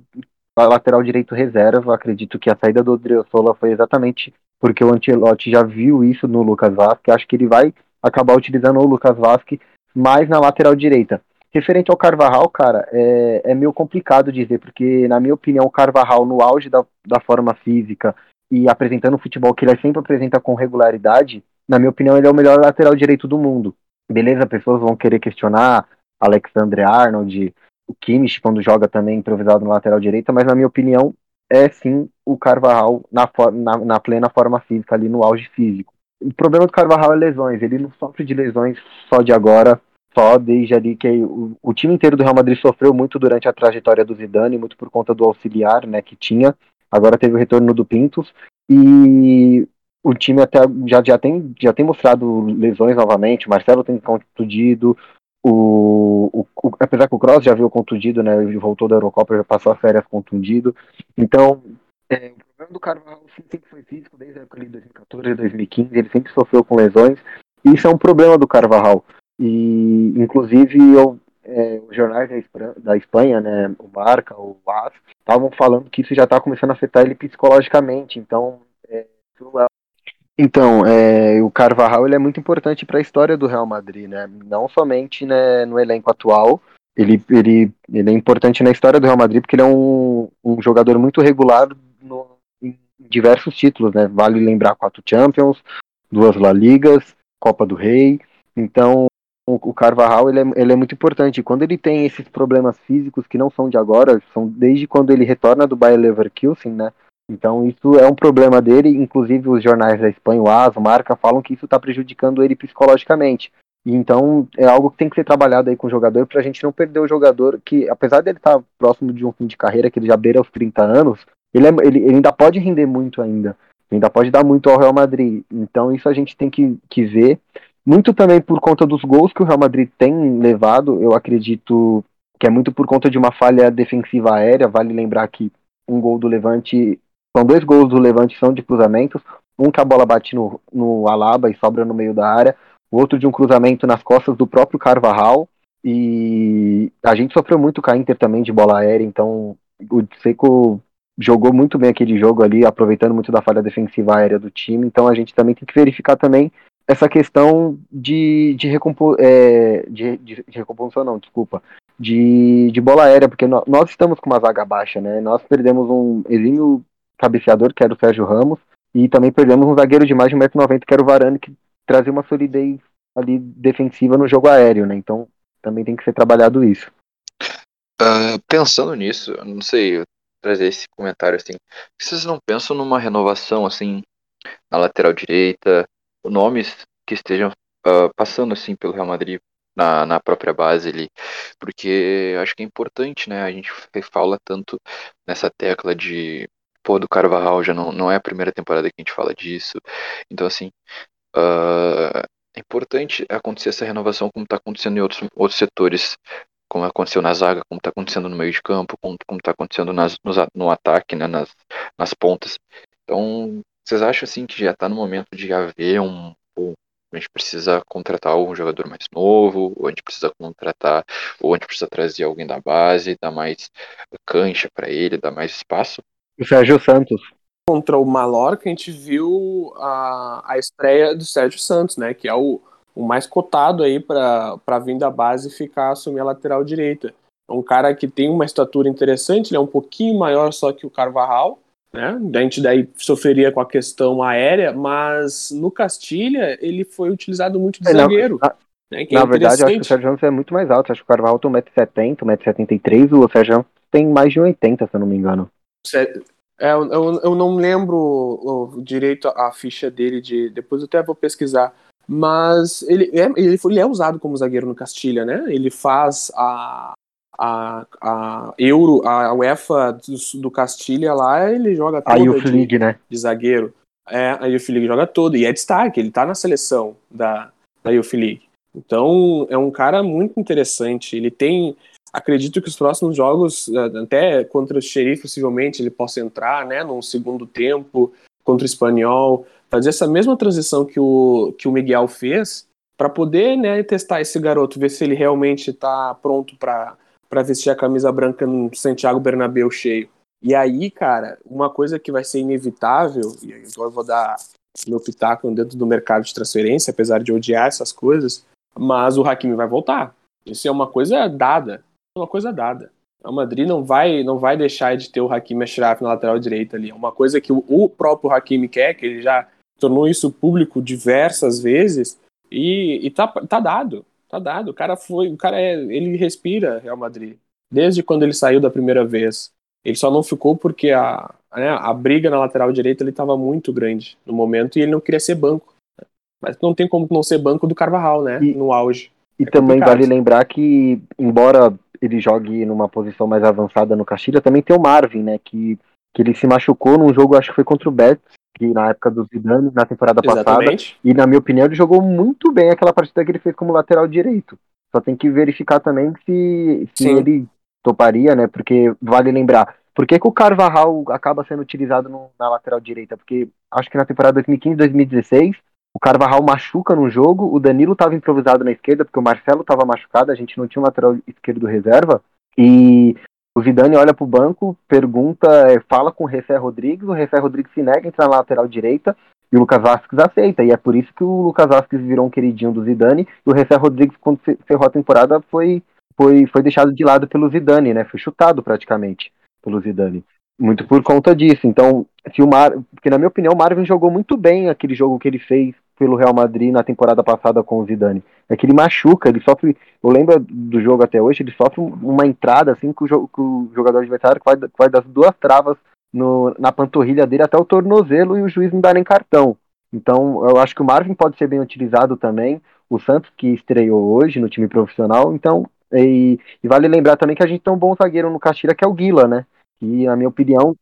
[SPEAKER 3] lateral direito reserva. Acredito que a saída do Odriozola foi exatamente porque o Ancelotti já viu isso no Lucas Vasquez. Acho que ele vai acabar utilizando o Lucas Vasquez mais na lateral direita. Referente ao Carvajal, cara, é, é meio complicado dizer, porque, na minha opinião, o Carvajal, no auge da, da forma física e apresentando o futebol que ele sempre apresenta com regularidade, na minha opinião, ele é o melhor lateral direito do mundo. Beleza, pessoas vão querer questionar Alexandre Arnold, o Kimmich, quando joga também improvisado no lateral direita, mas, na minha opinião, é sim o Carvajal na, na, na plena forma física, ali no auge físico. O problema do Carvajal é lesões, ele não sofre de lesões só de agora, só desde ali que o, o, time inteiro do Real Madrid sofreu muito durante a trajetória do Zidane, muito por conta do auxiliar, né, que tinha. Agora teve o retorno do Pintos e o time até já, já, tem, já tem mostrado lesões novamente. Marcelo tem contundido, o, o, o, apesar que o Cross já viu contundido, né, ele voltou da Eurocopa, já passou as férias contundido. Então, é, o problema do Carvalho sempre foi físico, desde a época de 2014, 2015, ele sempre sofreu com lesões. E isso é um problema do Carvajal. E, inclusive, eu, é, os jornais da Espanha, né, o Marca, o AS, estavam falando que isso já está começando a afetar ele psicologicamente. Então, é, então, é, o Carvajal ele é muito importante para a história do Real Madrid, né? Não somente né, no elenco atual, ele, ele, ele é importante na história do Real Madrid porque ele é um, um jogador muito regular no, em diversos títulos, né? Vale lembrar quatro Champions, duas La Ligas, Copa do Rei. Então, o Carvajal ele é, ele é muito importante. Quando ele tem esses problemas físicos que não são de agora, são desde quando ele retorna do Bayer Leverkusen, né? Então isso é um problema dele. Inclusive os jornais da Espanha, o AS, o Marca, falam que isso está prejudicando ele psicologicamente. E então é algo que tem que ser trabalhado aí com o jogador para a gente não perder o jogador que, apesar dele estar tá próximo de um fim de carreira, que ele já beira aos 30 anos, ele, é, ele, ele ainda pode render muito ainda. Ainda pode dar muito ao Real Madrid. Então isso a gente tem que, que ver. Muito também por conta dos gols que o Real Madrid tem levado, eu acredito que é muito por conta de uma falha defensiva aérea. Vale lembrar que um gol do Levante, são dois gols do Levante são de cruzamentos, um que a bola bate no, no Alaba e sobra no meio da área, o outro de um cruzamento nas costas do próprio Carvajal. E a gente sofreu muito com a Inter também de bola aérea, então o Seco jogou muito bem aquele jogo ali, aproveitando muito da falha defensiva aérea do time. Então a gente também tem que verificar também essa questão de, de, recompo, é, de, de, de, recomposição, não, desculpa, de, de bola aérea, porque nós, nós, estamos com uma zaga baixa, né? Nós perdemos um exímio cabeceador, que era o Sérgio Ramos, e também perdemos um zagueiro de mais de 1,90m, que era o Varane, que trazia uma solidez ali defensiva no jogo aéreo, né? Então também tem que ser trabalhado isso.
[SPEAKER 2] Uh, pensando nisso, não sei, trazer esse comentário assim, vocês não pensam numa renovação assim na lateral direita, nomes que estejam uh, passando assim pelo Real Madrid na, na própria base ali, porque acho que é importante, né? A gente fala tanto nessa tecla de pô, do Carvajal já não, não é a primeira temporada que a gente fala disso, então assim uh, é importante acontecer essa renovação como está acontecendo em outros, outros setores, como aconteceu na zaga, como está acontecendo no meio de campo, como está acontecendo nas, no, no ataque, né, nas, nas pontas. Então, vocês acham assim que já está no momento de haver um, a gente precisa contratar um jogador mais novo, ou a gente precisa contratar, ou a gente precisa trazer alguém da base, dar mais cancha para ele, dar mais espaço.
[SPEAKER 3] O Sérgio Santos.
[SPEAKER 1] Contra o Mallorca, a gente viu a, a estreia do Sérgio Santos, né? Que é o, o mais cotado aí para vir da base e ficar assumir a lateral direita. É um cara que tem uma estatura interessante, ele é um pouquinho maior só que o Carvajal, né? A gente daí sofreria com a questão aérea, mas no Castilha ele foi utilizado muito de é, zagueiro.
[SPEAKER 3] Na, né? na é verdade, eu acho que o Sérgio Ramos é muito mais alto. Acho que o Carvalho tem 1,70m, 1,73m, o Sérgio Ramos tem mais de 1,80m, se eu não me engano.
[SPEAKER 1] É, eu, eu, não lembro direito a, a ficha dele, de depois eu até vou pesquisar. Mas ele é, ele, foi, ele é usado como zagueiro no Castilha, né? Ele faz a, a, a Euro, a UEFA do, do Castilha lá, ele joga
[SPEAKER 3] toda a Youth de, League, né?
[SPEAKER 1] de zagueiro. É, a Youth League joga todo, e é destaque, ele tá na seleção da, da Youth League. Então, é um cara muito interessante. Ele tem. Acredito que os próximos jogos, é, até contra o Xerife, possivelmente, ele possa entrar, né, num segundo tempo, contra o Espanhol, fazer essa mesma transição que o, que o Miguel fez, para poder, né, testar esse garoto, ver se ele realmente está pronto para para vestir a camisa branca no Santiago Bernabéu cheio. E aí, cara, uma coisa que vai ser inevitável, e agora eu vou dar meu pitaco dentro do mercado de transferência, apesar de odiar essas coisas, mas o Hakimi vai voltar. Isso é uma coisa dada, é uma coisa dada. O Madrid não vai não vai deixar de ter o Hakimi Ashraf na lateral direita ali. É uma coisa que o, o próprio Hakimi quer, que ele já tornou isso público diversas vezes e, e tá, tá dado. Tá dado. O cara foi. O cara é. Ele respira Real Madrid. Desde quando ele saiu da primeira vez. Ele só não ficou porque a, né, a briga na lateral direita ele estava muito grande no momento e ele não queria ser banco. Mas não tem como não ser banco do Carvajal, né? E, no auge.
[SPEAKER 3] E é também vale lembrar que, embora ele jogue numa posição mais avançada no Castilha, também tem o Marvin, né? Que, que ele se machucou num jogo, acho que foi contra o Betis, que na época do Zidane, na temporada Exatamente. passada. E na minha opinião, ele jogou muito bem aquela partida que ele fez como lateral direito. Só tem que verificar também se, se ele toparia, né? Porque vale lembrar, por que, que o Carvajal acaba sendo utilizado no, na lateral direita? Porque acho que na temporada 2015-2016 o Carvajal machuca no jogo, o Danilo estava improvisado na esquerda, porque o Marcelo estava machucado, a gente não tinha um lateral esquerdo reserva, e o Zidane olha para o banco, pergunta, é, fala com o Refé Rodrigues, o Refé Rodrigues se nega a entrar na lateral direita e o Lucas Vasquez aceita. E é por isso que o Lucas Vasquez virou um queridinho do Zidane e o Refé Rodrigues, quando ferrou a temporada, foi, foi, foi deixado de lado pelo Zidane, né? Foi chutado praticamente pelo Zidane. Muito por conta disso. Então, se o Mar... porque na minha opinião o Marvin jogou muito bem aquele jogo que ele fez pelo Real Madrid na temporada passada com o Zidane. É que ele machuca, ele sofre. Eu lembro do jogo até hoje, ele sofre uma entrada assim que o, que o jogador adversário vai, vai das duas travas no, na panturrilha dele até o tornozelo e o juiz não dá nem cartão. Então eu acho que o Marvin pode ser bem utilizado também. O Santos que estreou hoje no time profissional. Então, e, e vale lembrar também que a gente tem um bom zagueiro no Castilha que é o Guila, né? Que, na minha opinião.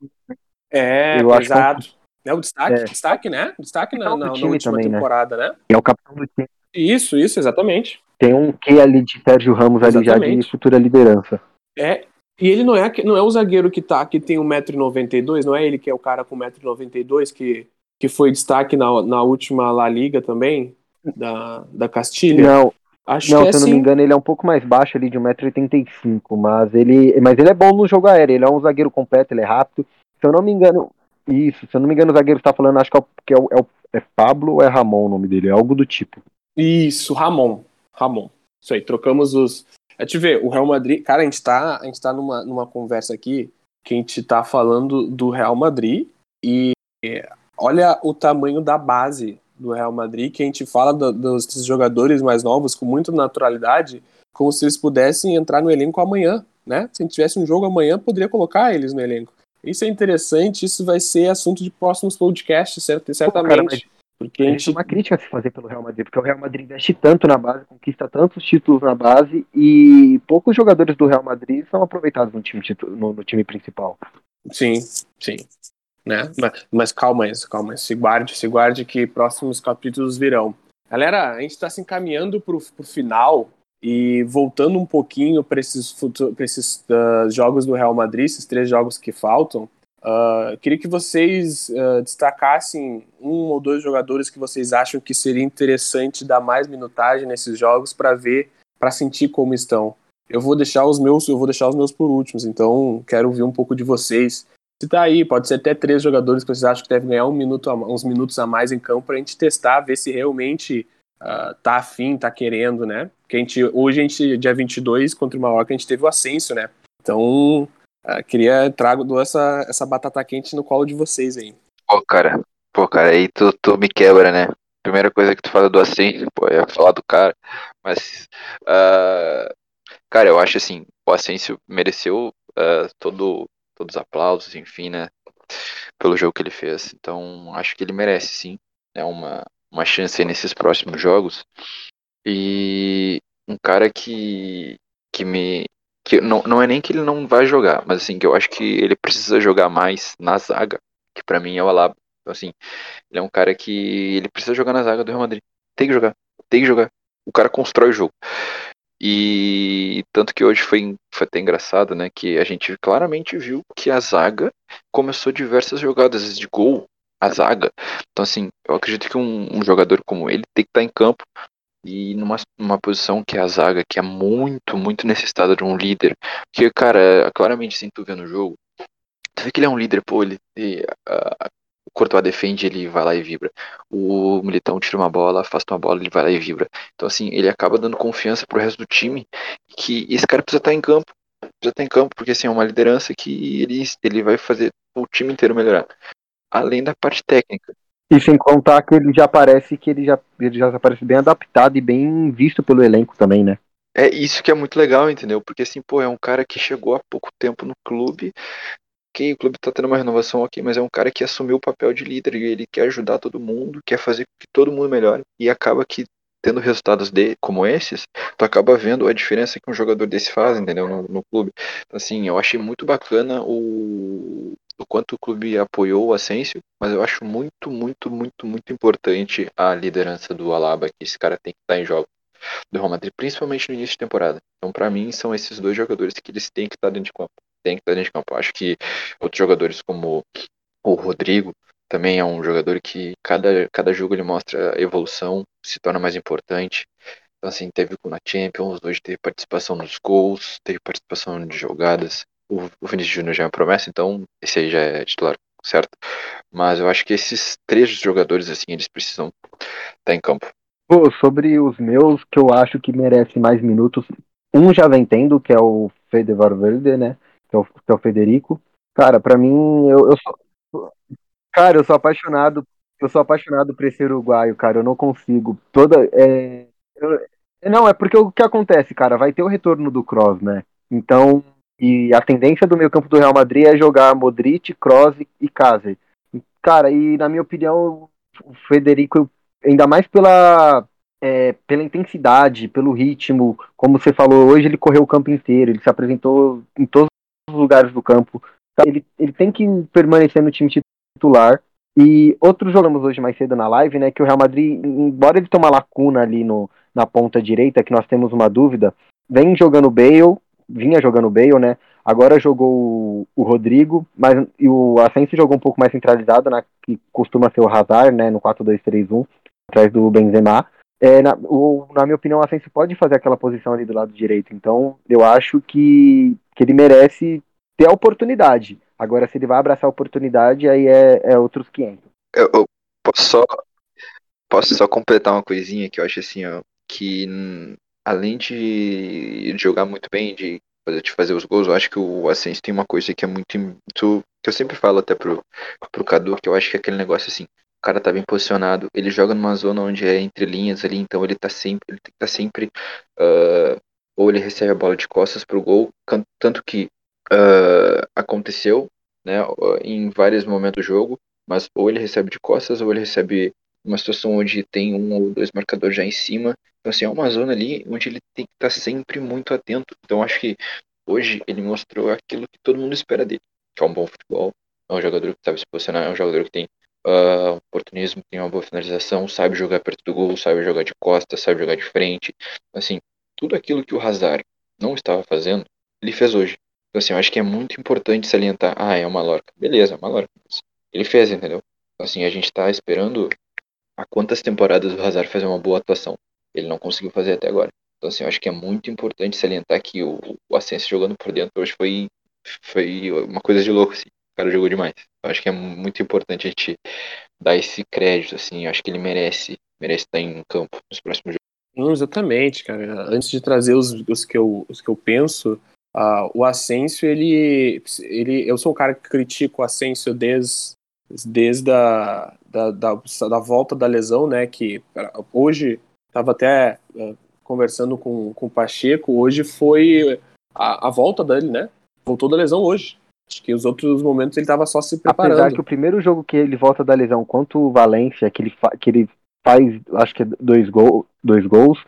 [SPEAKER 1] É, eu exato. Acho é o destaque, é. destaque, né? Destaque na, na, na última também, né? temporada, né? né?
[SPEAKER 3] É o capitão do time.
[SPEAKER 1] Isso, isso, exatamente.
[SPEAKER 3] Tem um que ali de Sérgio Ramos exatamente. ali já de futura liderança.
[SPEAKER 1] É, e ele não é, não é o zagueiro que tá, que tem 1,92m, não é ele que é o cara com 1,92m que, que foi destaque na, na última La Liga também, da, da Castilha?
[SPEAKER 3] Não, Acho não, que é se eu não me assim. engano, ele é um pouco mais baixo ali, de 1,85m, mas ele, mas ele é bom no jogo aéreo, ele é um zagueiro completo, ele é rápido. Se eu não me engano, isso, se eu não me engano, o zagueiro está falando, acho que, é, que é, o, é, o, é Pablo ou é Ramon o nome dele? É algo do tipo.
[SPEAKER 1] Isso, Ramon. Ramon. Isso aí, trocamos os. É te ver, o Real Madrid. Cara, a gente tá, a gente tá numa, numa conversa aqui que a gente tá falando do Real Madrid e olha o tamanho da base do Real Madrid, que a gente fala do, dos jogadores mais novos com muita naturalidade, como se eles pudessem entrar no elenco amanhã, né? Se a gente tivesse um jogo amanhã, poderia colocar eles no elenco. Isso é interessante, isso vai ser assunto de próximos podcasts, certamente. Pô, cara,
[SPEAKER 3] porque a gente... É uma crítica a se fazer pelo Real Madrid, porque o Real Madrid investe tanto na base, conquista tantos títulos na base, e poucos jogadores do Real Madrid são aproveitados no time, no, no time principal.
[SPEAKER 1] Sim, sim. Né? Mas, mas calma aí, calma aí. Se guarde, se guarde que próximos capítulos virão. Galera, a gente está se encaminhando para o final e voltando um pouquinho para esses, pra esses uh, jogos do Real Madrid, esses três jogos que faltam, Uh, queria que vocês uh, destacassem um ou dois jogadores que vocês acham que seria interessante dar mais minutagem nesses jogos para ver, para sentir como estão. Eu vou deixar os meus, eu vou deixar os meus por últimos, então quero ouvir um pouco de vocês. Se tá aí, pode ser até três jogadores que vocês acham que devem ganhar um minuto, uns minutos a mais em campo para a gente testar, ver se realmente uh, tá afim, tá querendo, né? Porque a gente, hoje a gente, dia 22, contra o Mallorca, a gente teve o Ascenso, né? Então, Uh, queria trago essa, essa batata quente no colo de vocês aí.
[SPEAKER 2] Pô, cara, pô, cara, aí tu, tu me quebra, né? Primeira coisa que tu fala do Ascenso, pô, ia falar do cara, mas, uh, cara, eu acho assim, o Ascenso mereceu uh, todo, todos os aplausos, enfim, né, pelo jogo que ele fez, então acho que ele merece, sim, é uma, uma chance nesses próximos jogos, e um cara que, que me, que não, não é nem que ele não vai jogar, mas assim, que eu acho que ele precisa jogar mais na zaga, que para mim é o Alaba. Então, assim, ele é um cara que ele precisa jogar na zaga do Real Madrid. Tem que jogar, tem que jogar. O cara constrói o jogo. E tanto que hoje foi, foi até engraçado, né? Que a gente claramente viu que a zaga começou diversas jogadas de gol. A zaga. Então, assim, eu acredito que um, um jogador como ele tem que estar em campo e numa, numa posição que é a zaga, que é muito, muito necessitada de um líder. Porque, cara, claramente, sem tu ver no jogo, tu vê que ele é um líder, pô, ele. ele uh, o Courtois defende, ele vai lá e vibra. O Militão tira uma bola, afasta uma bola, ele vai lá e vibra. Então, assim, ele acaba dando confiança pro resto do time que esse cara precisa estar em campo. Precisa estar em campo, porque assim, é uma liderança que ele, ele vai fazer o time inteiro melhorar. Além da parte técnica.
[SPEAKER 3] E sem contar que ele já parece que ele já, ele já parece bem adaptado e bem visto pelo elenco também, né?
[SPEAKER 2] É isso que é muito legal, entendeu? Porque assim, pô, é um cara que chegou há pouco tempo no clube, que o clube tá tendo uma renovação aqui, mas é um cara que assumiu o papel de líder e ele quer ajudar todo mundo, quer fazer com que todo mundo melhore e acaba que tendo resultados de, como esses, tu acaba vendo a diferença que um jogador desse faz, entendeu? No, no clube. Então, assim, eu achei muito bacana o, o quanto o clube apoiou o Asensio, mas eu acho muito, muito, muito, muito importante a liderança do Alaba, que esse cara tem que estar em jogo do Real Madrid, principalmente no início de temporada. Então, para mim, são esses dois jogadores que eles têm que estar dentro de campo. Tem que estar dentro de campo. acho que outros jogadores como o Rodrigo também é um jogador que cada, cada jogo ele mostra evolução, se torna mais importante. Então, assim, teve na Champions, hoje teve participação nos gols, teve participação de jogadas o, o Vinícius Júnior já é uma promessa, então esse aí já é titular, certo? Mas eu acho que esses três jogadores, assim, eles precisam estar em campo.
[SPEAKER 3] Pô, sobre os meus, que eu acho que merece mais minutos, um já vem tendo, que é o Fede Valverde, né? Que é o, que é o Federico. Cara, para mim, eu, eu sou. Cara, eu sou apaixonado. Eu sou apaixonado por esse uruguaio, cara. Eu não consigo. Toda. É... Eu... Não, é porque o que acontece, cara? Vai ter o retorno do Cross, né? Então, e a tendência do meio campo do Real Madrid é jogar Modric, Kroos e Kazer. Cara, e na minha opinião, o Federico, ainda mais pela, é, pela intensidade, pelo ritmo, como você falou, hoje ele correu o campo inteiro, ele se apresentou em todos os lugares do campo. Ele, ele tem que permanecer no time titular. E outro jogamos hoje mais cedo na live, né? Que o Real Madrid, embora ele tenha uma lacuna ali no, na ponta direita, que nós temos uma dúvida, vem jogando Bale, vinha jogando o Bale, né? Agora jogou o, Rodrigo, mas e o Asensio jogou um pouco mais centralizado, né? Que costuma ser o Hazard, né? No 4-2-3-1, atrás do Benzema. É, na, o, na minha opinião, o Asensio pode fazer aquela posição ali do lado direito. Então, eu acho que, que ele merece ter a oportunidade. Agora, se ele vai abraçar a oportunidade, aí é, é outros 500.
[SPEAKER 2] Eu, eu posso, só, posso só completar uma coisinha que eu acho assim, ó, que além de jogar muito bem, de fazer, de fazer os gols, eu acho que o Ascenso tem uma coisa que é muito, muito, que eu sempre falo até pro, pro Cadu, que eu acho que é aquele negócio assim, o cara tá bem posicionado, ele joga numa zona onde é entre linhas ali, então ele tá sempre, ele tá sempre, uh, ou ele recebe a bola de costas pro gol, tanto que uh, aconteceu, né, em vários momentos do jogo, mas ou ele recebe de costas ou ele recebe uma situação onde tem um ou dois marcadores já em cima. Então, assim, é uma zona ali onde ele tem que estar sempre muito atento. Então, acho que hoje ele mostrou aquilo que todo mundo espera dele, que é um bom futebol, é um jogador que sabe se posicionar, é um jogador que tem uh, oportunismo, tem uma boa finalização, sabe jogar perto do gol, sabe jogar de costas, sabe jogar de frente. Assim, tudo aquilo que o Hazard não estava fazendo, ele fez hoje. Então, assim, eu acho que é muito importante salientar. Ah, é uma Lorca. Beleza, uma Lorca. Ele fez, entendeu? Então, assim, a gente tá esperando há quantas temporadas o Hazard fazer uma boa atuação. Ele não conseguiu fazer até agora. Então, assim, eu acho que é muito importante salientar que o, o Ascenso jogando por dentro hoje foi, foi uma coisa de louco, assim. O cara jogou demais. Eu acho que é muito importante a gente dar esse crédito, assim. Eu acho que ele merece, merece estar em campo nos próximos jogos.
[SPEAKER 1] Não, exatamente, cara. Antes de trazer os, os, que, eu, os que eu penso, uh, o Asensio, ele, ele. Eu sou um cara que critico o Asensio desde, desde a da, da, da volta da lesão, né? Que hoje estava até uh, conversando com, com o Pacheco, hoje foi a, a volta dele, né? Voltou da lesão hoje. Acho que os outros momentos ele estava só se preparando.
[SPEAKER 3] Apesar que o primeiro jogo que ele volta da lesão contra o Valência, que ele, que ele faz, acho que é dois, gol, dois gols.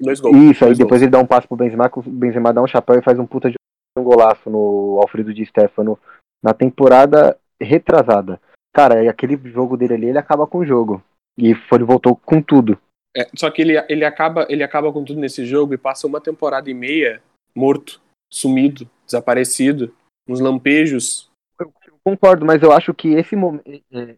[SPEAKER 1] Dois gols.
[SPEAKER 3] Isso,
[SPEAKER 1] dois
[SPEAKER 3] aí depois ele dá um passo pro Benzema, que o Benzema dá um chapéu e faz um puta de um golaço no Alfredo Di Stefano na temporada retrasada. Cara, aquele jogo dele ali, ele acaba com o jogo. E foi, ele voltou com tudo.
[SPEAKER 1] É, só que ele, ele, acaba, ele acaba com tudo nesse jogo e passa uma temporada e meia morto, sumido, desaparecido, uns lampejos
[SPEAKER 3] Concordo, mas eu acho que esse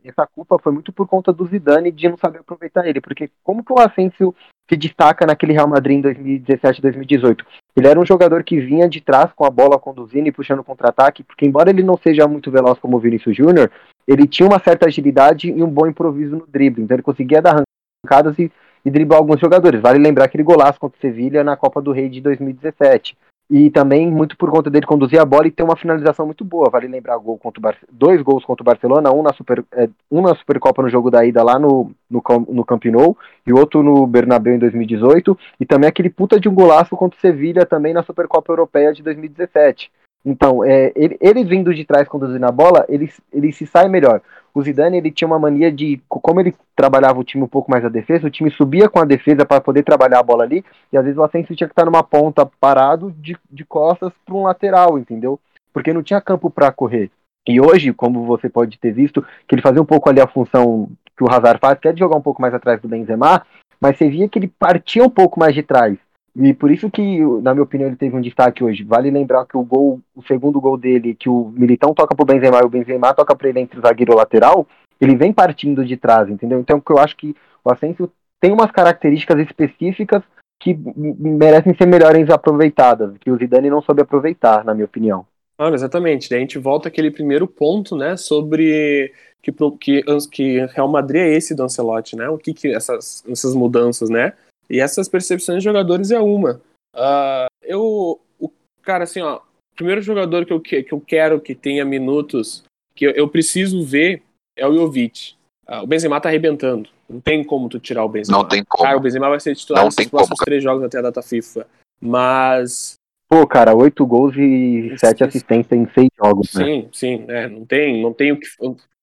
[SPEAKER 3] essa culpa foi muito por conta do Zidane de não saber aproveitar ele, porque como que o Asensio se destaca naquele Real Madrid em 2017, 2018? Ele era um jogador que vinha de trás com a bola conduzindo e puxando contra-ataque, porque embora ele não seja muito veloz como o Vinícius Júnior, ele tinha uma certa agilidade e um bom improviso no drible, então ele conseguia dar arrancadas e, e driblar alguns jogadores. Vale lembrar aquele golaço contra o Sevilha na Copa do Rei de 2017 e também muito por conta dele conduzir a bola e ter uma finalização muito boa. Vale lembrar gol contra Bar... dois gols contra o Barcelona, um na, Super... É, um na Supercopa no jogo da ida lá no, no, no Camp e outro no Bernabéu em 2018 e também aquele puta de um golaço contra o Sevilha também na Supercopa Europeia de 2017. Então, é, ele, ele vindo de trás conduzindo a bola, ele, ele se sai melhor. O Zidane ele tinha uma mania de, como ele trabalhava o time um pouco mais a defesa, o time subia com a defesa para poder trabalhar a bola ali, e às vezes o Asensio tinha que estar numa ponta parado de, de costas para um lateral, entendeu? Porque não tinha campo para correr. E hoje, como você pode ter visto, que ele fazia um pouco ali a função que o Hazard faz, que é de jogar um pouco mais atrás do Benzema, mas você via que ele partia um pouco mais de trás. E por isso que, na minha opinião, ele teve um destaque hoje. Vale lembrar que o gol, o segundo gol dele, que o Militão toca pro Benzema e o Benzema toca para ele entre o zagueiro e o lateral, ele vem partindo de trás, entendeu? Então eu acho que o Asensio tem umas características específicas que merecem ser melhores aproveitadas, que o Zidane não soube aproveitar, na minha opinião.
[SPEAKER 1] Ah, exatamente. Daí a gente volta àquele primeiro ponto, né, sobre que, que, que Real Madrid é esse do Ancelotti, né? O que, que essas, essas mudanças, né? E essas percepções de jogadores é uma. Uh, eu, o, cara, assim, ó, o primeiro jogador que eu, que, que eu quero que tenha minutos, que eu, eu preciso ver, é o Jovic. Uh, o Benzema tá arrebentando. Não tem como tu tirar o Benzema.
[SPEAKER 2] Não tem como.
[SPEAKER 1] Cara, o Benzema vai ser titular nos próximos três jogos até a data FIFA. Mas.
[SPEAKER 3] Pô, cara, oito gols e sete assistências em seis jogos.
[SPEAKER 1] Né? Sim, sim. É, não tem, não tem o que.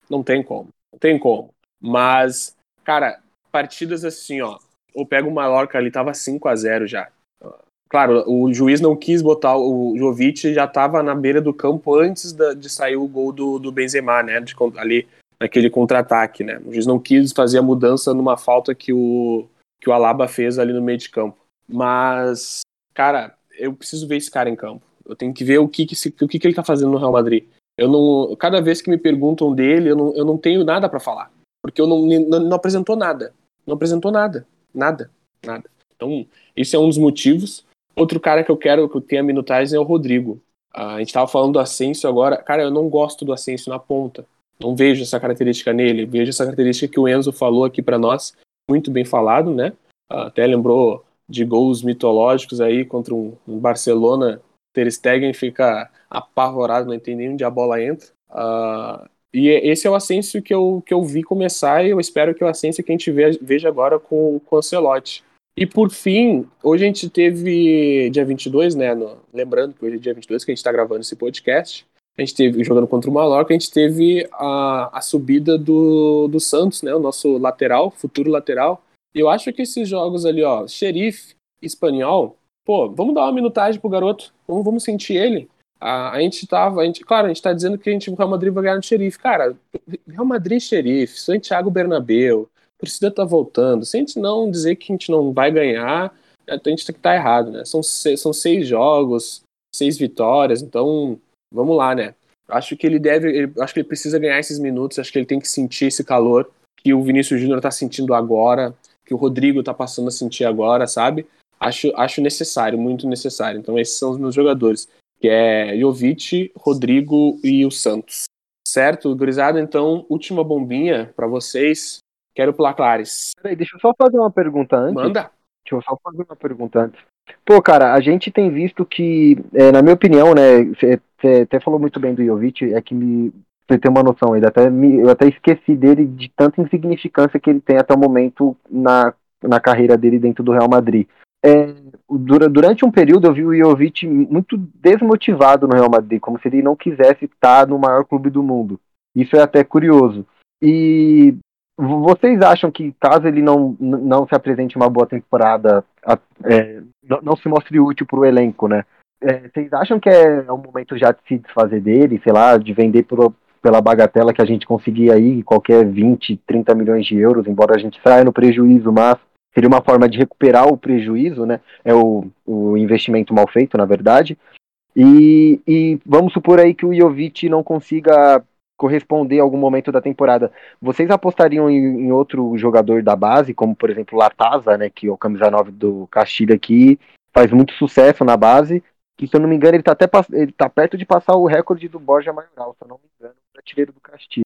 [SPEAKER 1] Não tem como. Não tem como. Mas, cara, partidas assim, ó ou pega o Mallorca ali, tava 5 a 0 já. Claro, o juiz não quis botar o Jovic, já tava na beira do campo antes da, de sair o gol do, do Benzema, né? De, ali naquele contra-ataque, né? O juiz não quis fazer a mudança numa falta que o, que o Alaba fez ali no meio de campo. Mas, cara, eu preciso ver esse cara em campo. Eu tenho que ver o que, que, se, o que, que ele tá fazendo no Real Madrid. Eu não, cada vez que me perguntam dele, eu não, eu não tenho nada para falar. Porque eu não, não, não apresentou nada. Não apresentou nada. Nada, nada. Então, isso é um dos motivos. Outro cara que eu quero que tenha minutagem é o Rodrigo. a gente estava falando do Asensio agora. Cara, eu não gosto do Asensio na ponta. Não vejo essa característica nele. Vejo essa característica que o Enzo falou aqui para nós. Muito bem falado, né? até lembrou de gols mitológicos aí contra um, um Barcelona. Ter Stegen fica apavorado, não entende nem onde a bola entra. Uh, e esse é o Ascenso que eu, que eu vi começar e eu espero que o Ascenso que a gente veja agora com, com o Ancelotti. E por fim, hoje a gente teve, dia 22, né? No, lembrando que hoje é dia 22 que a gente está gravando esse podcast. A gente teve, jogando contra o Mallorca, a gente teve a, a subida do, do Santos, né? O nosso lateral, futuro lateral. E eu acho que esses jogos ali, ó, xerife, espanhol, pô, vamos dar uma minutagem pro garoto, vamos, vamos sentir ele. A, a gente tava, a gente, claro, a gente tá dizendo que a gente, o Real Madrid vai ganhar no xerife. Cara, Real Madrid xerife, Santiago Bernabéu, a torcida tá voltando. Se a gente não dizer que a gente não vai ganhar, a gente tá, tá errado, né? São, seis, são seis jogos, seis vitórias, então vamos lá, né? Acho que ele deve, ele, acho que ele precisa ganhar esses minutos, acho que ele tem que sentir esse calor que o Vinícius Júnior tá sentindo agora, que o Rodrigo tá passando a sentir agora, sabe? Acho, acho necessário, muito necessário. Então esses são os meus jogadores, que é Jovic, Rodrigo e o Santos. Certo, gurizada? Então, última bombinha para vocês. Quero pular Clares.
[SPEAKER 3] Peraí, deixa eu só fazer uma pergunta antes.
[SPEAKER 1] Manda.
[SPEAKER 3] Deixa eu só fazer uma pergunta antes. Pô, cara, a gente tem visto que, é, na minha opinião, né, você até falou muito bem do Jovic, é que me, você tem uma noção, ele até me, eu até esqueci dele de tanta insignificância que ele tem até o momento na, na carreira dele dentro do Real Madrid. É, durante um período eu vi o Jovic muito desmotivado no Real Madrid, como se ele não quisesse estar no maior clube do mundo. Isso é até curioso. E vocês acham que caso ele não, não se apresente uma boa temporada, é, não, não, se mostre útil para o elenco, né? É, vocês acham que é o momento já de se desfazer dele, sei lá, de vender por, pela bagatela que a gente conseguia aí, qualquer 20, 30 milhões de euros, embora a gente saia no prejuízo, mas seria uma forma de recuperar o prejuízo, né? É o, o investimento mal feito, na verdade. E, e vamos supor aí que o Jovic não consiga corresponder a algum momento da temporada. Vocês apostariam em, em, outro jogador da base, como por exemplo Lataza, né, que é o camisa 9 do Castilha aqui, faz muito sucesso na base, que se eu não me engano ele tá até ele tá perto de passar o recorde do Borja Maioral, se eu não me engano, o artilheiro do Castilha.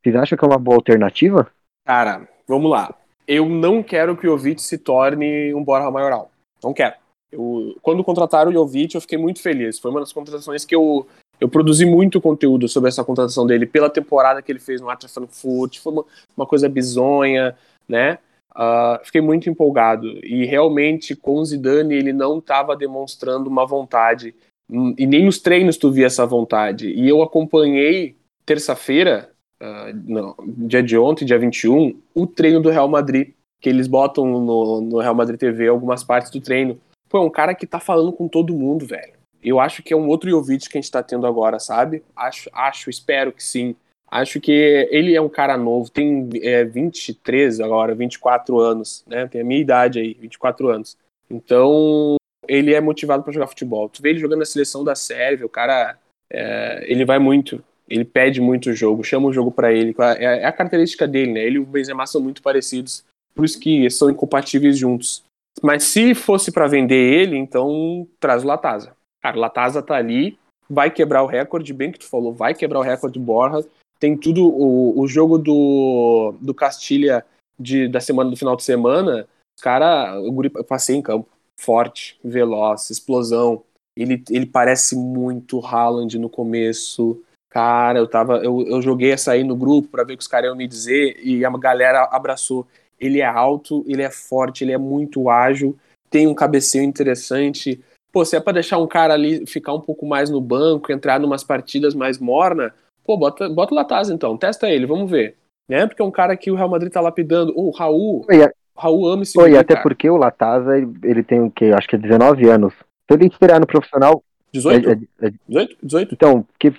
[SPEAKER 3] Vocês acham que é uma boa alternativa?
[SPEAKER 1] Cara, vamos lá. Eu não quero que o Jovic se torne um Borja Maioral. Não quero. Eu, quando contrataram o Jovic, eu fiquei muito feliz. Foi uma das contratações que eu eu produzi muito conteúdo sobre essa contratação dele pela temporada que ele fez no Eintracht Frankfurt, foi uma, uma coisa bizonha, né? Uh, fiquei muito empolgado e realmente com o Zidane ele não estava demonstrando uma vontade hum, e nem nos treinos tu via essa vontade e eu acompanhei terça-feira uh, dia de ontem, dia 21 o treino do Real Madrid que eles botam no, no Real Madrid TV algumas partes do treino Pô, é um cara que tá falando com todo mundo, velho eu acho que é um outro Jovic que a gente tá tendo agora, sabe? Acho, acho, espero que sim. Acho que ele é um cara novo, tem é, 23 agora, 24 anos, né? Tem a minha idade aí, 24 anos. Então, ele é motivado para jogar futebol. Tu vê ele jogando na seleção da Sérvia, o cara, é, ele vai muito, ele pede muito o jogo, chama o jogo para ele. É, é, a característica dele, né? Ele e o Benzema são muito parecidos, por isso que são incompatíveis juntos. Mas se fosse para vender ele, então traz o Latasa. Cara, o Latasa tá ali, vai quebrar o recorde, bem que tu falou, vai quebrar o recorde do Borja. Tem tudo, o, o jogo do, do Castilha de, da semana do final de semana, cara, o guri passei em campo, forte, veloz, explosão. Ele, ele parece muito Haaland no começo. Cara, eu tava. Eu, eu joguei essa aí no grupo para ver o que os caras iam me dizer e a galera abraçou. Ele é alto, ele é forte, ele é muito ágil, tem um cabeceio interessante. Pô, se é pra deixar um cara ali ficar um pouco mais no banco, entrar numas partidas mais morna, pô, bota, bota o Lataz então, testa ele, vamos ver. Né? Porque é um cara que o Real Madrid tá lapidando. O Raul,
[SPEAKER 3] Oi,
[SPEAKER 1] o Raul ama esse
[SPEAKER 3] Oi, até porque o Latasa, ele tem o quê? Acho que é 19 anos. Se ele estrear no profissional.
[SPEAKER 1] 18? É, é, é... 18? 18?
[SPEAKER 3] Então, que,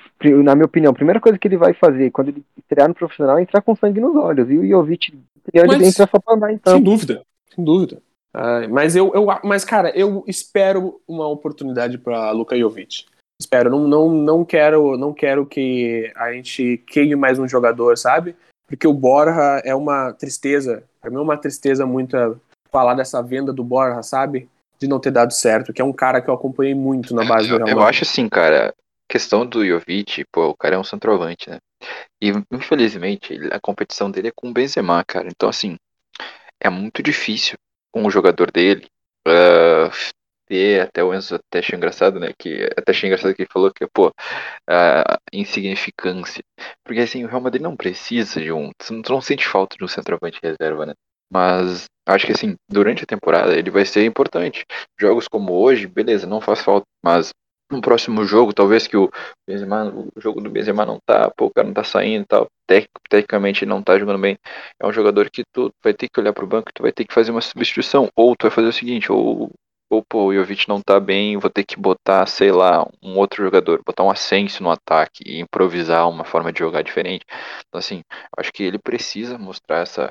[SPEAKER 3] na minha opinião, a primeira coisa que ele vai fazer quando ele estrear no profissional é entrar com sangue nos olhos. E o Jovic ele entra só pra andar então.
[SPEAKER 1] Sem dúvida, sem dúvida. Mas eu, eu, mas cara, eu espero uma oportunidade para Luka Jovic. Espero, não, não, não quero, não quero que a gente queime mais um jogador, sabe? Porque o Borja é uma tristeza, para mim é uma tristeza muito falar dessa venda do Borja, sabe? De não ter dado certo, que é um cara que eu acompanhei muito na base
[SPEAKER 2] eu,
[SPEAKER 1] do Real
[SPEAKER 2] Eu acho assim, cara, questão do Jovic, pô, o cara é um centroavante, né? E infelizmente a competição dele é com o Benzema, cara. Então assim, é muito difícil com o jogador dele. Uh, ter, até o Enzo até achei engraçado, né? Que, até achei engraçado que ele falou que, pô, uh, insignificância. Porque assim, o Real Madrid não precisa de um. Tu não sente falta de um centroavante reserva, né? Mas acho que assim, durante a temporada ele vai ser importante. Jogos como hoje, beleza, não faz falta, mas no próximo jogo, talvez que o Benzema, o jogo do Benzema não tá, pô, o cara não tá saindo e tal, Tec, tecnicamente não tá jogando bem, é um jogador que tu vai ter que olhar pro banco, tu vai ter que fazer uma substituição, ou tu vai fazer o seguinte, ou, ou pô, o Jovic não tá bem, vou ter que botar, sei lá, um outro jogador, botar um Ascenso no ataque e improvisar uma forma de jogar diferente. Então assim, acho que ele precisa mostrar essa,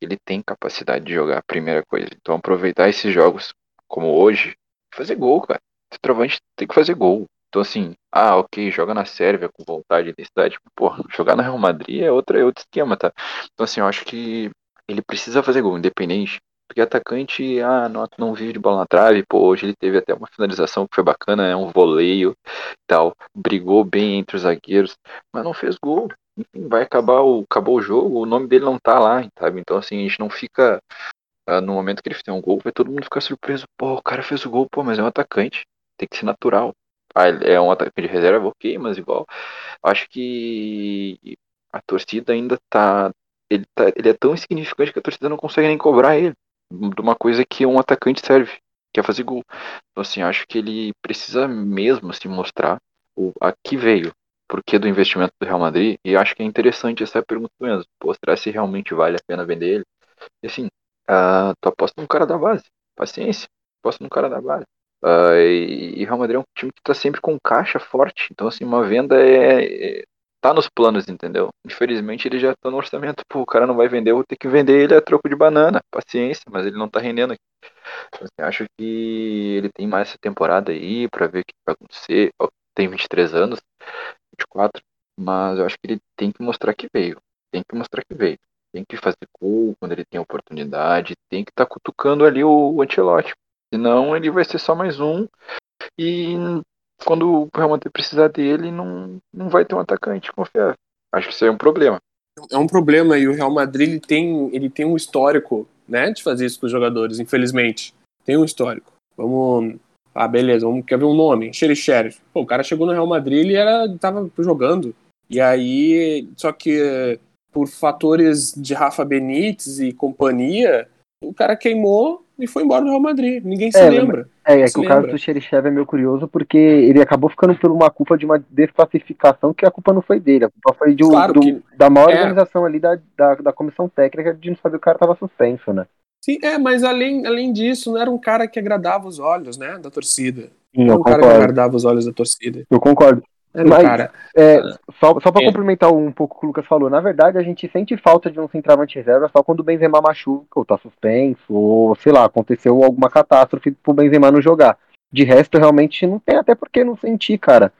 [SPEAKER 2] ele tem capacidade de jogar, primeira coisa. Então aproveitar esses jogos como hoje, fazer gol, cara centroavante tem que fazer gol. Então, assim, ah, ok, joga na Sérvia com vontade e intensidade. Pô, jogar na Real Madrid é, outra, é outro esquema, tá? Então, assim, eu acho que ele precisa fazer gol, independente. Porque atacante, ah, não, não vive de bola na trave, pô, hoje ele teve até uma finalização que foi bacana, é um voleio tal, brigou bem entre os zagueiros, mas não fez gol. Vai acabar o, acabou o jogo, o nome dele não tá lá, sabe? Então, assim, a gente não fica. Ah, no momento que ele fizer um gol, vai todo mundo ficar surpreso. Pô, o cara fez o gol, pô, mas é um atacante. Tem que ser natural. Ah, é um atacante de reserva, ok, mas igual. Acho que a torcida ainda tá. Ele, tá, ele é tão insignificante que a torcida não consegue nem cobrar ele de uma coisa que um atacante serve, que é fazer gol. Então, assim, acho que ele precisa mesmo se assim, mostrar o a que veio, porquê do investimento do Real Madrid, e acho que é interessante essa pergunta mesmo, mostrar se realmente vale a pena vender ele. E assim, uh, tu aposta num cara da base, paciência, aposta num cara da base. Uh, e, Real Madrid é um time que está sempre com caixa forte, então assim, uma venda é, é tá nos planos, entendeu? Infelizmente ele já tá no orçamento, pô, o cara não vai vender, eu vou ter que vender ele a troco de banana, paciência, mas ele não tá rendendo aqui. Então, assim, acho que ele tem mais essa temporada aí para ver o que vai acontecer. Tem 23 anos, 24, mas eu acho que ele tem que mostrar que veio. Tem que mostrar que veio. Tem que fazer gol quando ele tem oportunidade, tem que estar tá cutucando ali o, o. Senão ele vai ser só mais um e quando o Real Madrid precisar dele, não, não vai ter um atacante confiável. Acho que isso é um problema.
[SPEAKER 1] É um problema e o Real Madrid ele tem, ele tem um histórico né, de fazer isso com os jogadores, infelizmente. Tem um histórico. Vamos. Ah, beleza, vamos quer ver um nome. Xerichev. Pô, o cara chegou no Real Madrid e era tava jogando. E aí, só que por fatores de Rafa Benítez e companhia, o cara queimou e foi embora do Real Madrid. Ninguém se
[SPEAKER 3] é,
[SPEAKER 1] lembra.
[SPEAKER 3] É, é que o caso do Xerichev é meio curioso porque ele acabou ficando por uma culpa de uma desclassificação que a culpa não foi dele, a culpa foi de, claro do, que, da maior é. organização ali da, da, da, comissão técnica de não saber que o cara estava suspenso, né?
[SPEAKER 1] Sim, é, mas além, além disso, não era um cara que agradava os olhos, né, da torcida.
[SPEAKER 3] Sim, não
[SPEAKER 1] era um
[SPEAKER 3] cara
[SPEAKER 1] que agradava os olhos da torcida.
[SPEAKER 3] Eu concordo. Mas, cara, é, só, só para é. complementar um pouco o que o Lucas falou, na verdade a gente sente falta de um centroavante reserva só quando o Benzema machuca ou tá suspenso, ou sei lá, aconteceu alguma catástrofe pro Benzema não jogar. De resto, realmente não tem até por que não sentir, cara.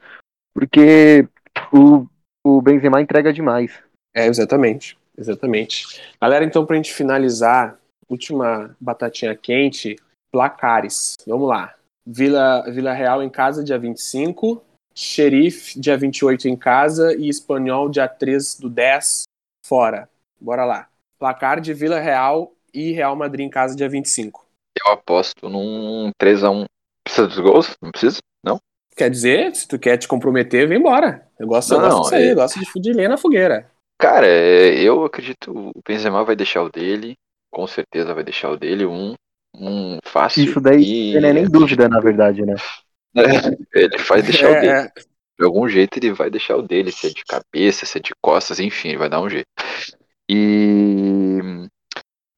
[SPEAKER 3] Porque o, o Benzema entrega demais.
[SPEAKER 1] É, exatamente. Exatamente. Galera, então pra gente finalizar, última batatinha quente, placares. Vamos lá. Vila, Vila Real em casa, dia 25. Xerife, dia 28 em casa e Espanhol, dia 3 do 10, fora. Bora lá. Placar de Vila Real e Real Madrid em casa, dia 25.
[SPEAKER 2] Eu aposto num 3x1. Precisa dos gols? Não precisa? Não?
[SPEAKER 1] Quer dizer, se tu quer te comprometer, vem embora. Eu gosto, não, eu gosto disso aí, é... eu gosto de fudiler na fogueira.
[SPEAKER 2] Cara, é, eu acredito o Benzema vai deixar o dele, com certeza vai deixar o dele, um, um fácil.
[SPEAKER 3] Isso daí e... não é nem dúvida, na verdade, né?
[SPEAKER 2] É, ele vai deixar é, o dele. De algum jeito ele vai deixar o dele, se é de cabeça, se é de costas, enfim, ele vai dar um jeito. E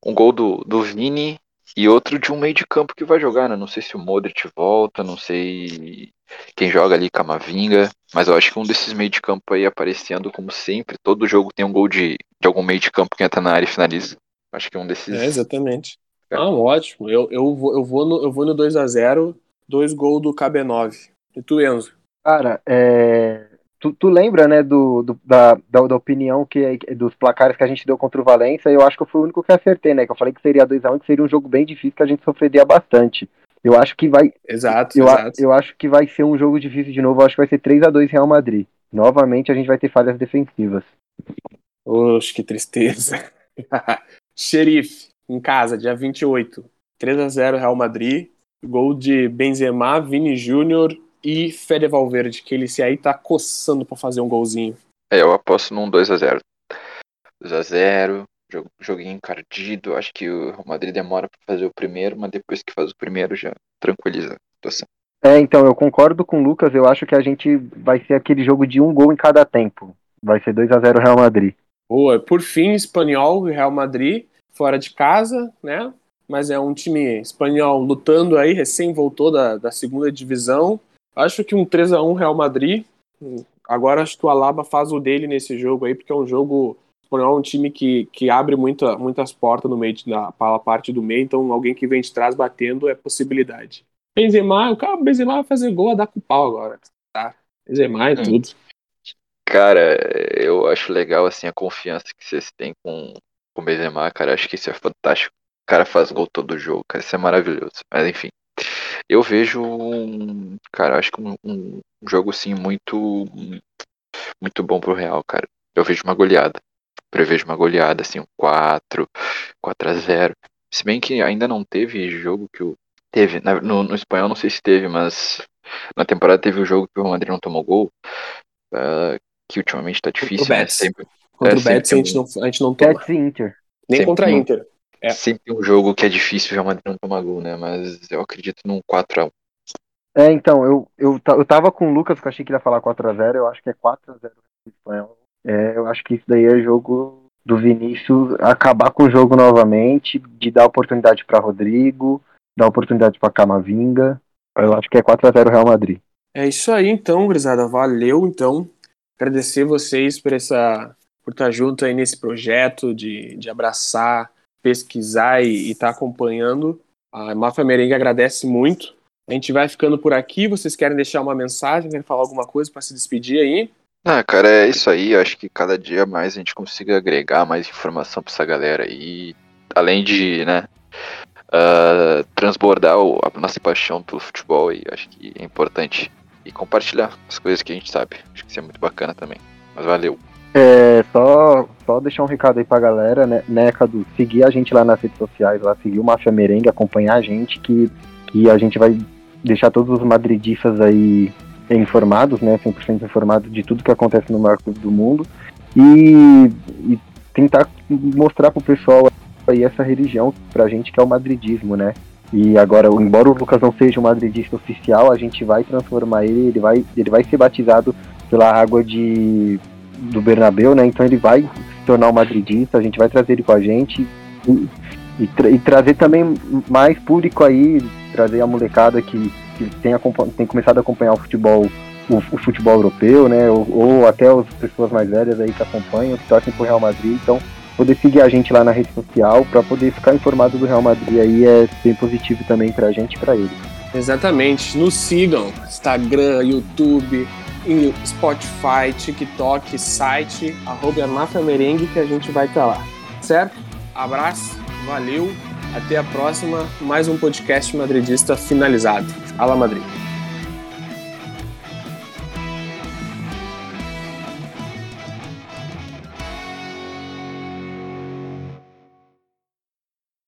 [SPEAKER 2] um gol do, do Vini e outro de um meio de campo que vai jogar, né? Não sei se o Modric volta, não sei quem joga ali, Camavinga, mas eu acho que um desses meio de campo aí aparecendo como sempre, todo jogo tem um gol de, de algum meio de campo que entra na área e finaliza. Acho que é um desses.
[SPEAKER 1] É, exatamente. É. Ah, ótimo. Eu, eu, vou, eu, vou no, eu vou no 2 a 0 dois gols do KB9. E tu, Enzo?
[SPEAKER 3] Cara, é... tu, tu lembra, né, do, do da, da, da, opinião que dos placares que a gente deu contra o Valência? Eu acho que eu fui o único que acertei, né? Que eu falei que seria 2x1, um, que seria um jogo bem difícil, que a gente sofreria bastante. Eu acho que vai.
[SPEAKER 1] Exato,
[SPEAKER 3] eu,
[SPEAKER 1] exato.
[SPEAKER 3] Eu acho que vai ser um jogo difícil de novo. Eu acho que vai ser 3 a 2 Real Madrid. Novamente a gente vai ter falhas defensivas.
[SPEAKER 1] Oxe, que tristeza. Xerife, em casa, dia 28. 3 a 0 Real Madrid. Gol de Benzema, Vini Júnior e Fede Valverde, que ele se aí tá coçando para fazer um golzinho.
[SPEAKER 2] É, eu aposto num 2x0. 2x0, jogo, joguinho encardido. Acho que o Real Madrid demora para fazer o primeiro, mas depois que faz o primeiro já tranquiliza a situação.
[SPEAKER 3] É, então, eu concordo com o Lucas. Eu acho que a gente vai ser aquele jogo de um gol em cada tempo. Vai ser 2 a 0 Real Madrid.
[SPEAKER 1] Boa. Por fim, Espanhol e Real Madrid, fora de casa, né? mas é um time espanhol lutando aí, recém voltou da, da segunda divisão. Acho que um 3 a 1 Real Madrid. Agora acho que o Alaba faz o dele nesse jogo aí, porque é um jogo espanhol, é um time que, que abre muita, muitas portas no meio da parte do meio, então alguém que vem de trás batendo é possibilidade. Benzema, o cara Benzema vai fazer gol a dar com o pau agora. Tá? Benzema e
[SPEAKER 2] Hum.
[SPEAKER 1] tudo.
[SPEAKER 2] Cara, eu acho legal assim a confiança que vocês têm com, com o Benzema, cara. Acho que isso é fantástico. O cara faz gol todo jogo, cara. Isso é maravilhoso. Mas enfim. Eu vejo um. Cara, acho que um, um jogo assim muito. Muito bom pro Real, cara. Eu vejo uma goleada. Prevejo uma goleada, assim, um 4, 4 a 0 Se bem que ainda não teve jogo que o. Teve, no, no espanhol não sei se teve, mas na temporada teve o jogo que o Real Madrid não tomou gol. ah, que ultimamente tá difícil, né?
[SPEAKER 1] Betis.
[SPEAKER 2] Sempre,
[SPEAKER 1] Contra
[SPEAKER 2] É,
[SPEAKER 1] o Betis a
[SPEAKER 2] sempre
[SPEAKER 1] gente não, a gente não toma.
[SPEAKER 3] Betis e Inter.
[SPEAKER 1] Nem
[SPEAKER 2] sempre
[SPEAKER 1] contra a
[SPEAKER 2] um-
[SPEAKER 1] Inter. É.
[SPEAKER 2] sempre tem um jogo que é difícil o Real Madrid não tomar gol, né? Mas eu acredito num 4x1.
[SPEAKER 3] É, então, eu, eu, eu tava com o Lucas, que eu achei que ele ia falar 4x0, eu acho que é 4x0 no espanhol. É, eu acho que isso daí é jogo do Vinícius acabar com o jogo novamente, de dar oportunidade pra Rodrigo, dar oportunidade pra Camavinga. Eu acho que é 4x0 Real Madrid.
[SPEAKER 1] É isso aí, então, gurizada. Valeu, então. Agradecer vocês por essa por estar junto aí nesse projeto de, de abraçar, pesquisar e estar acompanhando. A Máfia Merengue agradece muito. A gente vai ficando por aqui. Vocês querem deixar uma mensagem, querem falar alguma coisa para se despedir aí?
[SPEAKER 2] Ah, cara, é isso aí. Eu acho que cada dia mais a gente consiga agregar mais informação pra essa galera aí. Além de, né, ah, transbordar a nossa paixão pelo futebol. E acho que é importante. E compartilhar as coisas que a gente sabe. Acho que isso é muito bacana também. Mas valeu.
[SPEAKER 3] É, só, só deixar um recado aí pra galera, né, né, Cadu? Seguir a gente lá nas redes sociais, lá, seguir o Máfia Merengue, acompanhar a gente, que, que a gente vai deixar todos os madridistas aí informados, né, 100% informados de tudo que acontece no maior clube do mundo e, e tentar mostrar pro pessoal aí essa religião pra gente que é o madridismo, né? E agora, embora o Lucas não seja um madridista oficial, a gente vai transformar ele, ele vai, ele vai ser batizado pela água de do Bernabéu, né? Então ele vai se tornar um madridista, a gente vai trazer ele com a gente e, e, tra- e trazer também mais público aí, trazer a molecada que, que tem, tem começado a acompanhar o futebol, o, o futebol europeu, né? Ou, ou até as pessoas mais velhas aí que acompanham, que torcem pro Real Madrid, então poder seguir a gente lá na rede social para poder ficar informado do Real Madrid aí é bem positivo também pra gente e pra ele.
[SPEAKER 1] Exatamente. Nos sigam. Instagram, YouTube, Spotify, TikTok, site, arroba Merengue que a gente vai estar lá. Certo? Abraço, valeu, até a próxima. Mais um podcast madridista finalizado. Fala Madrid.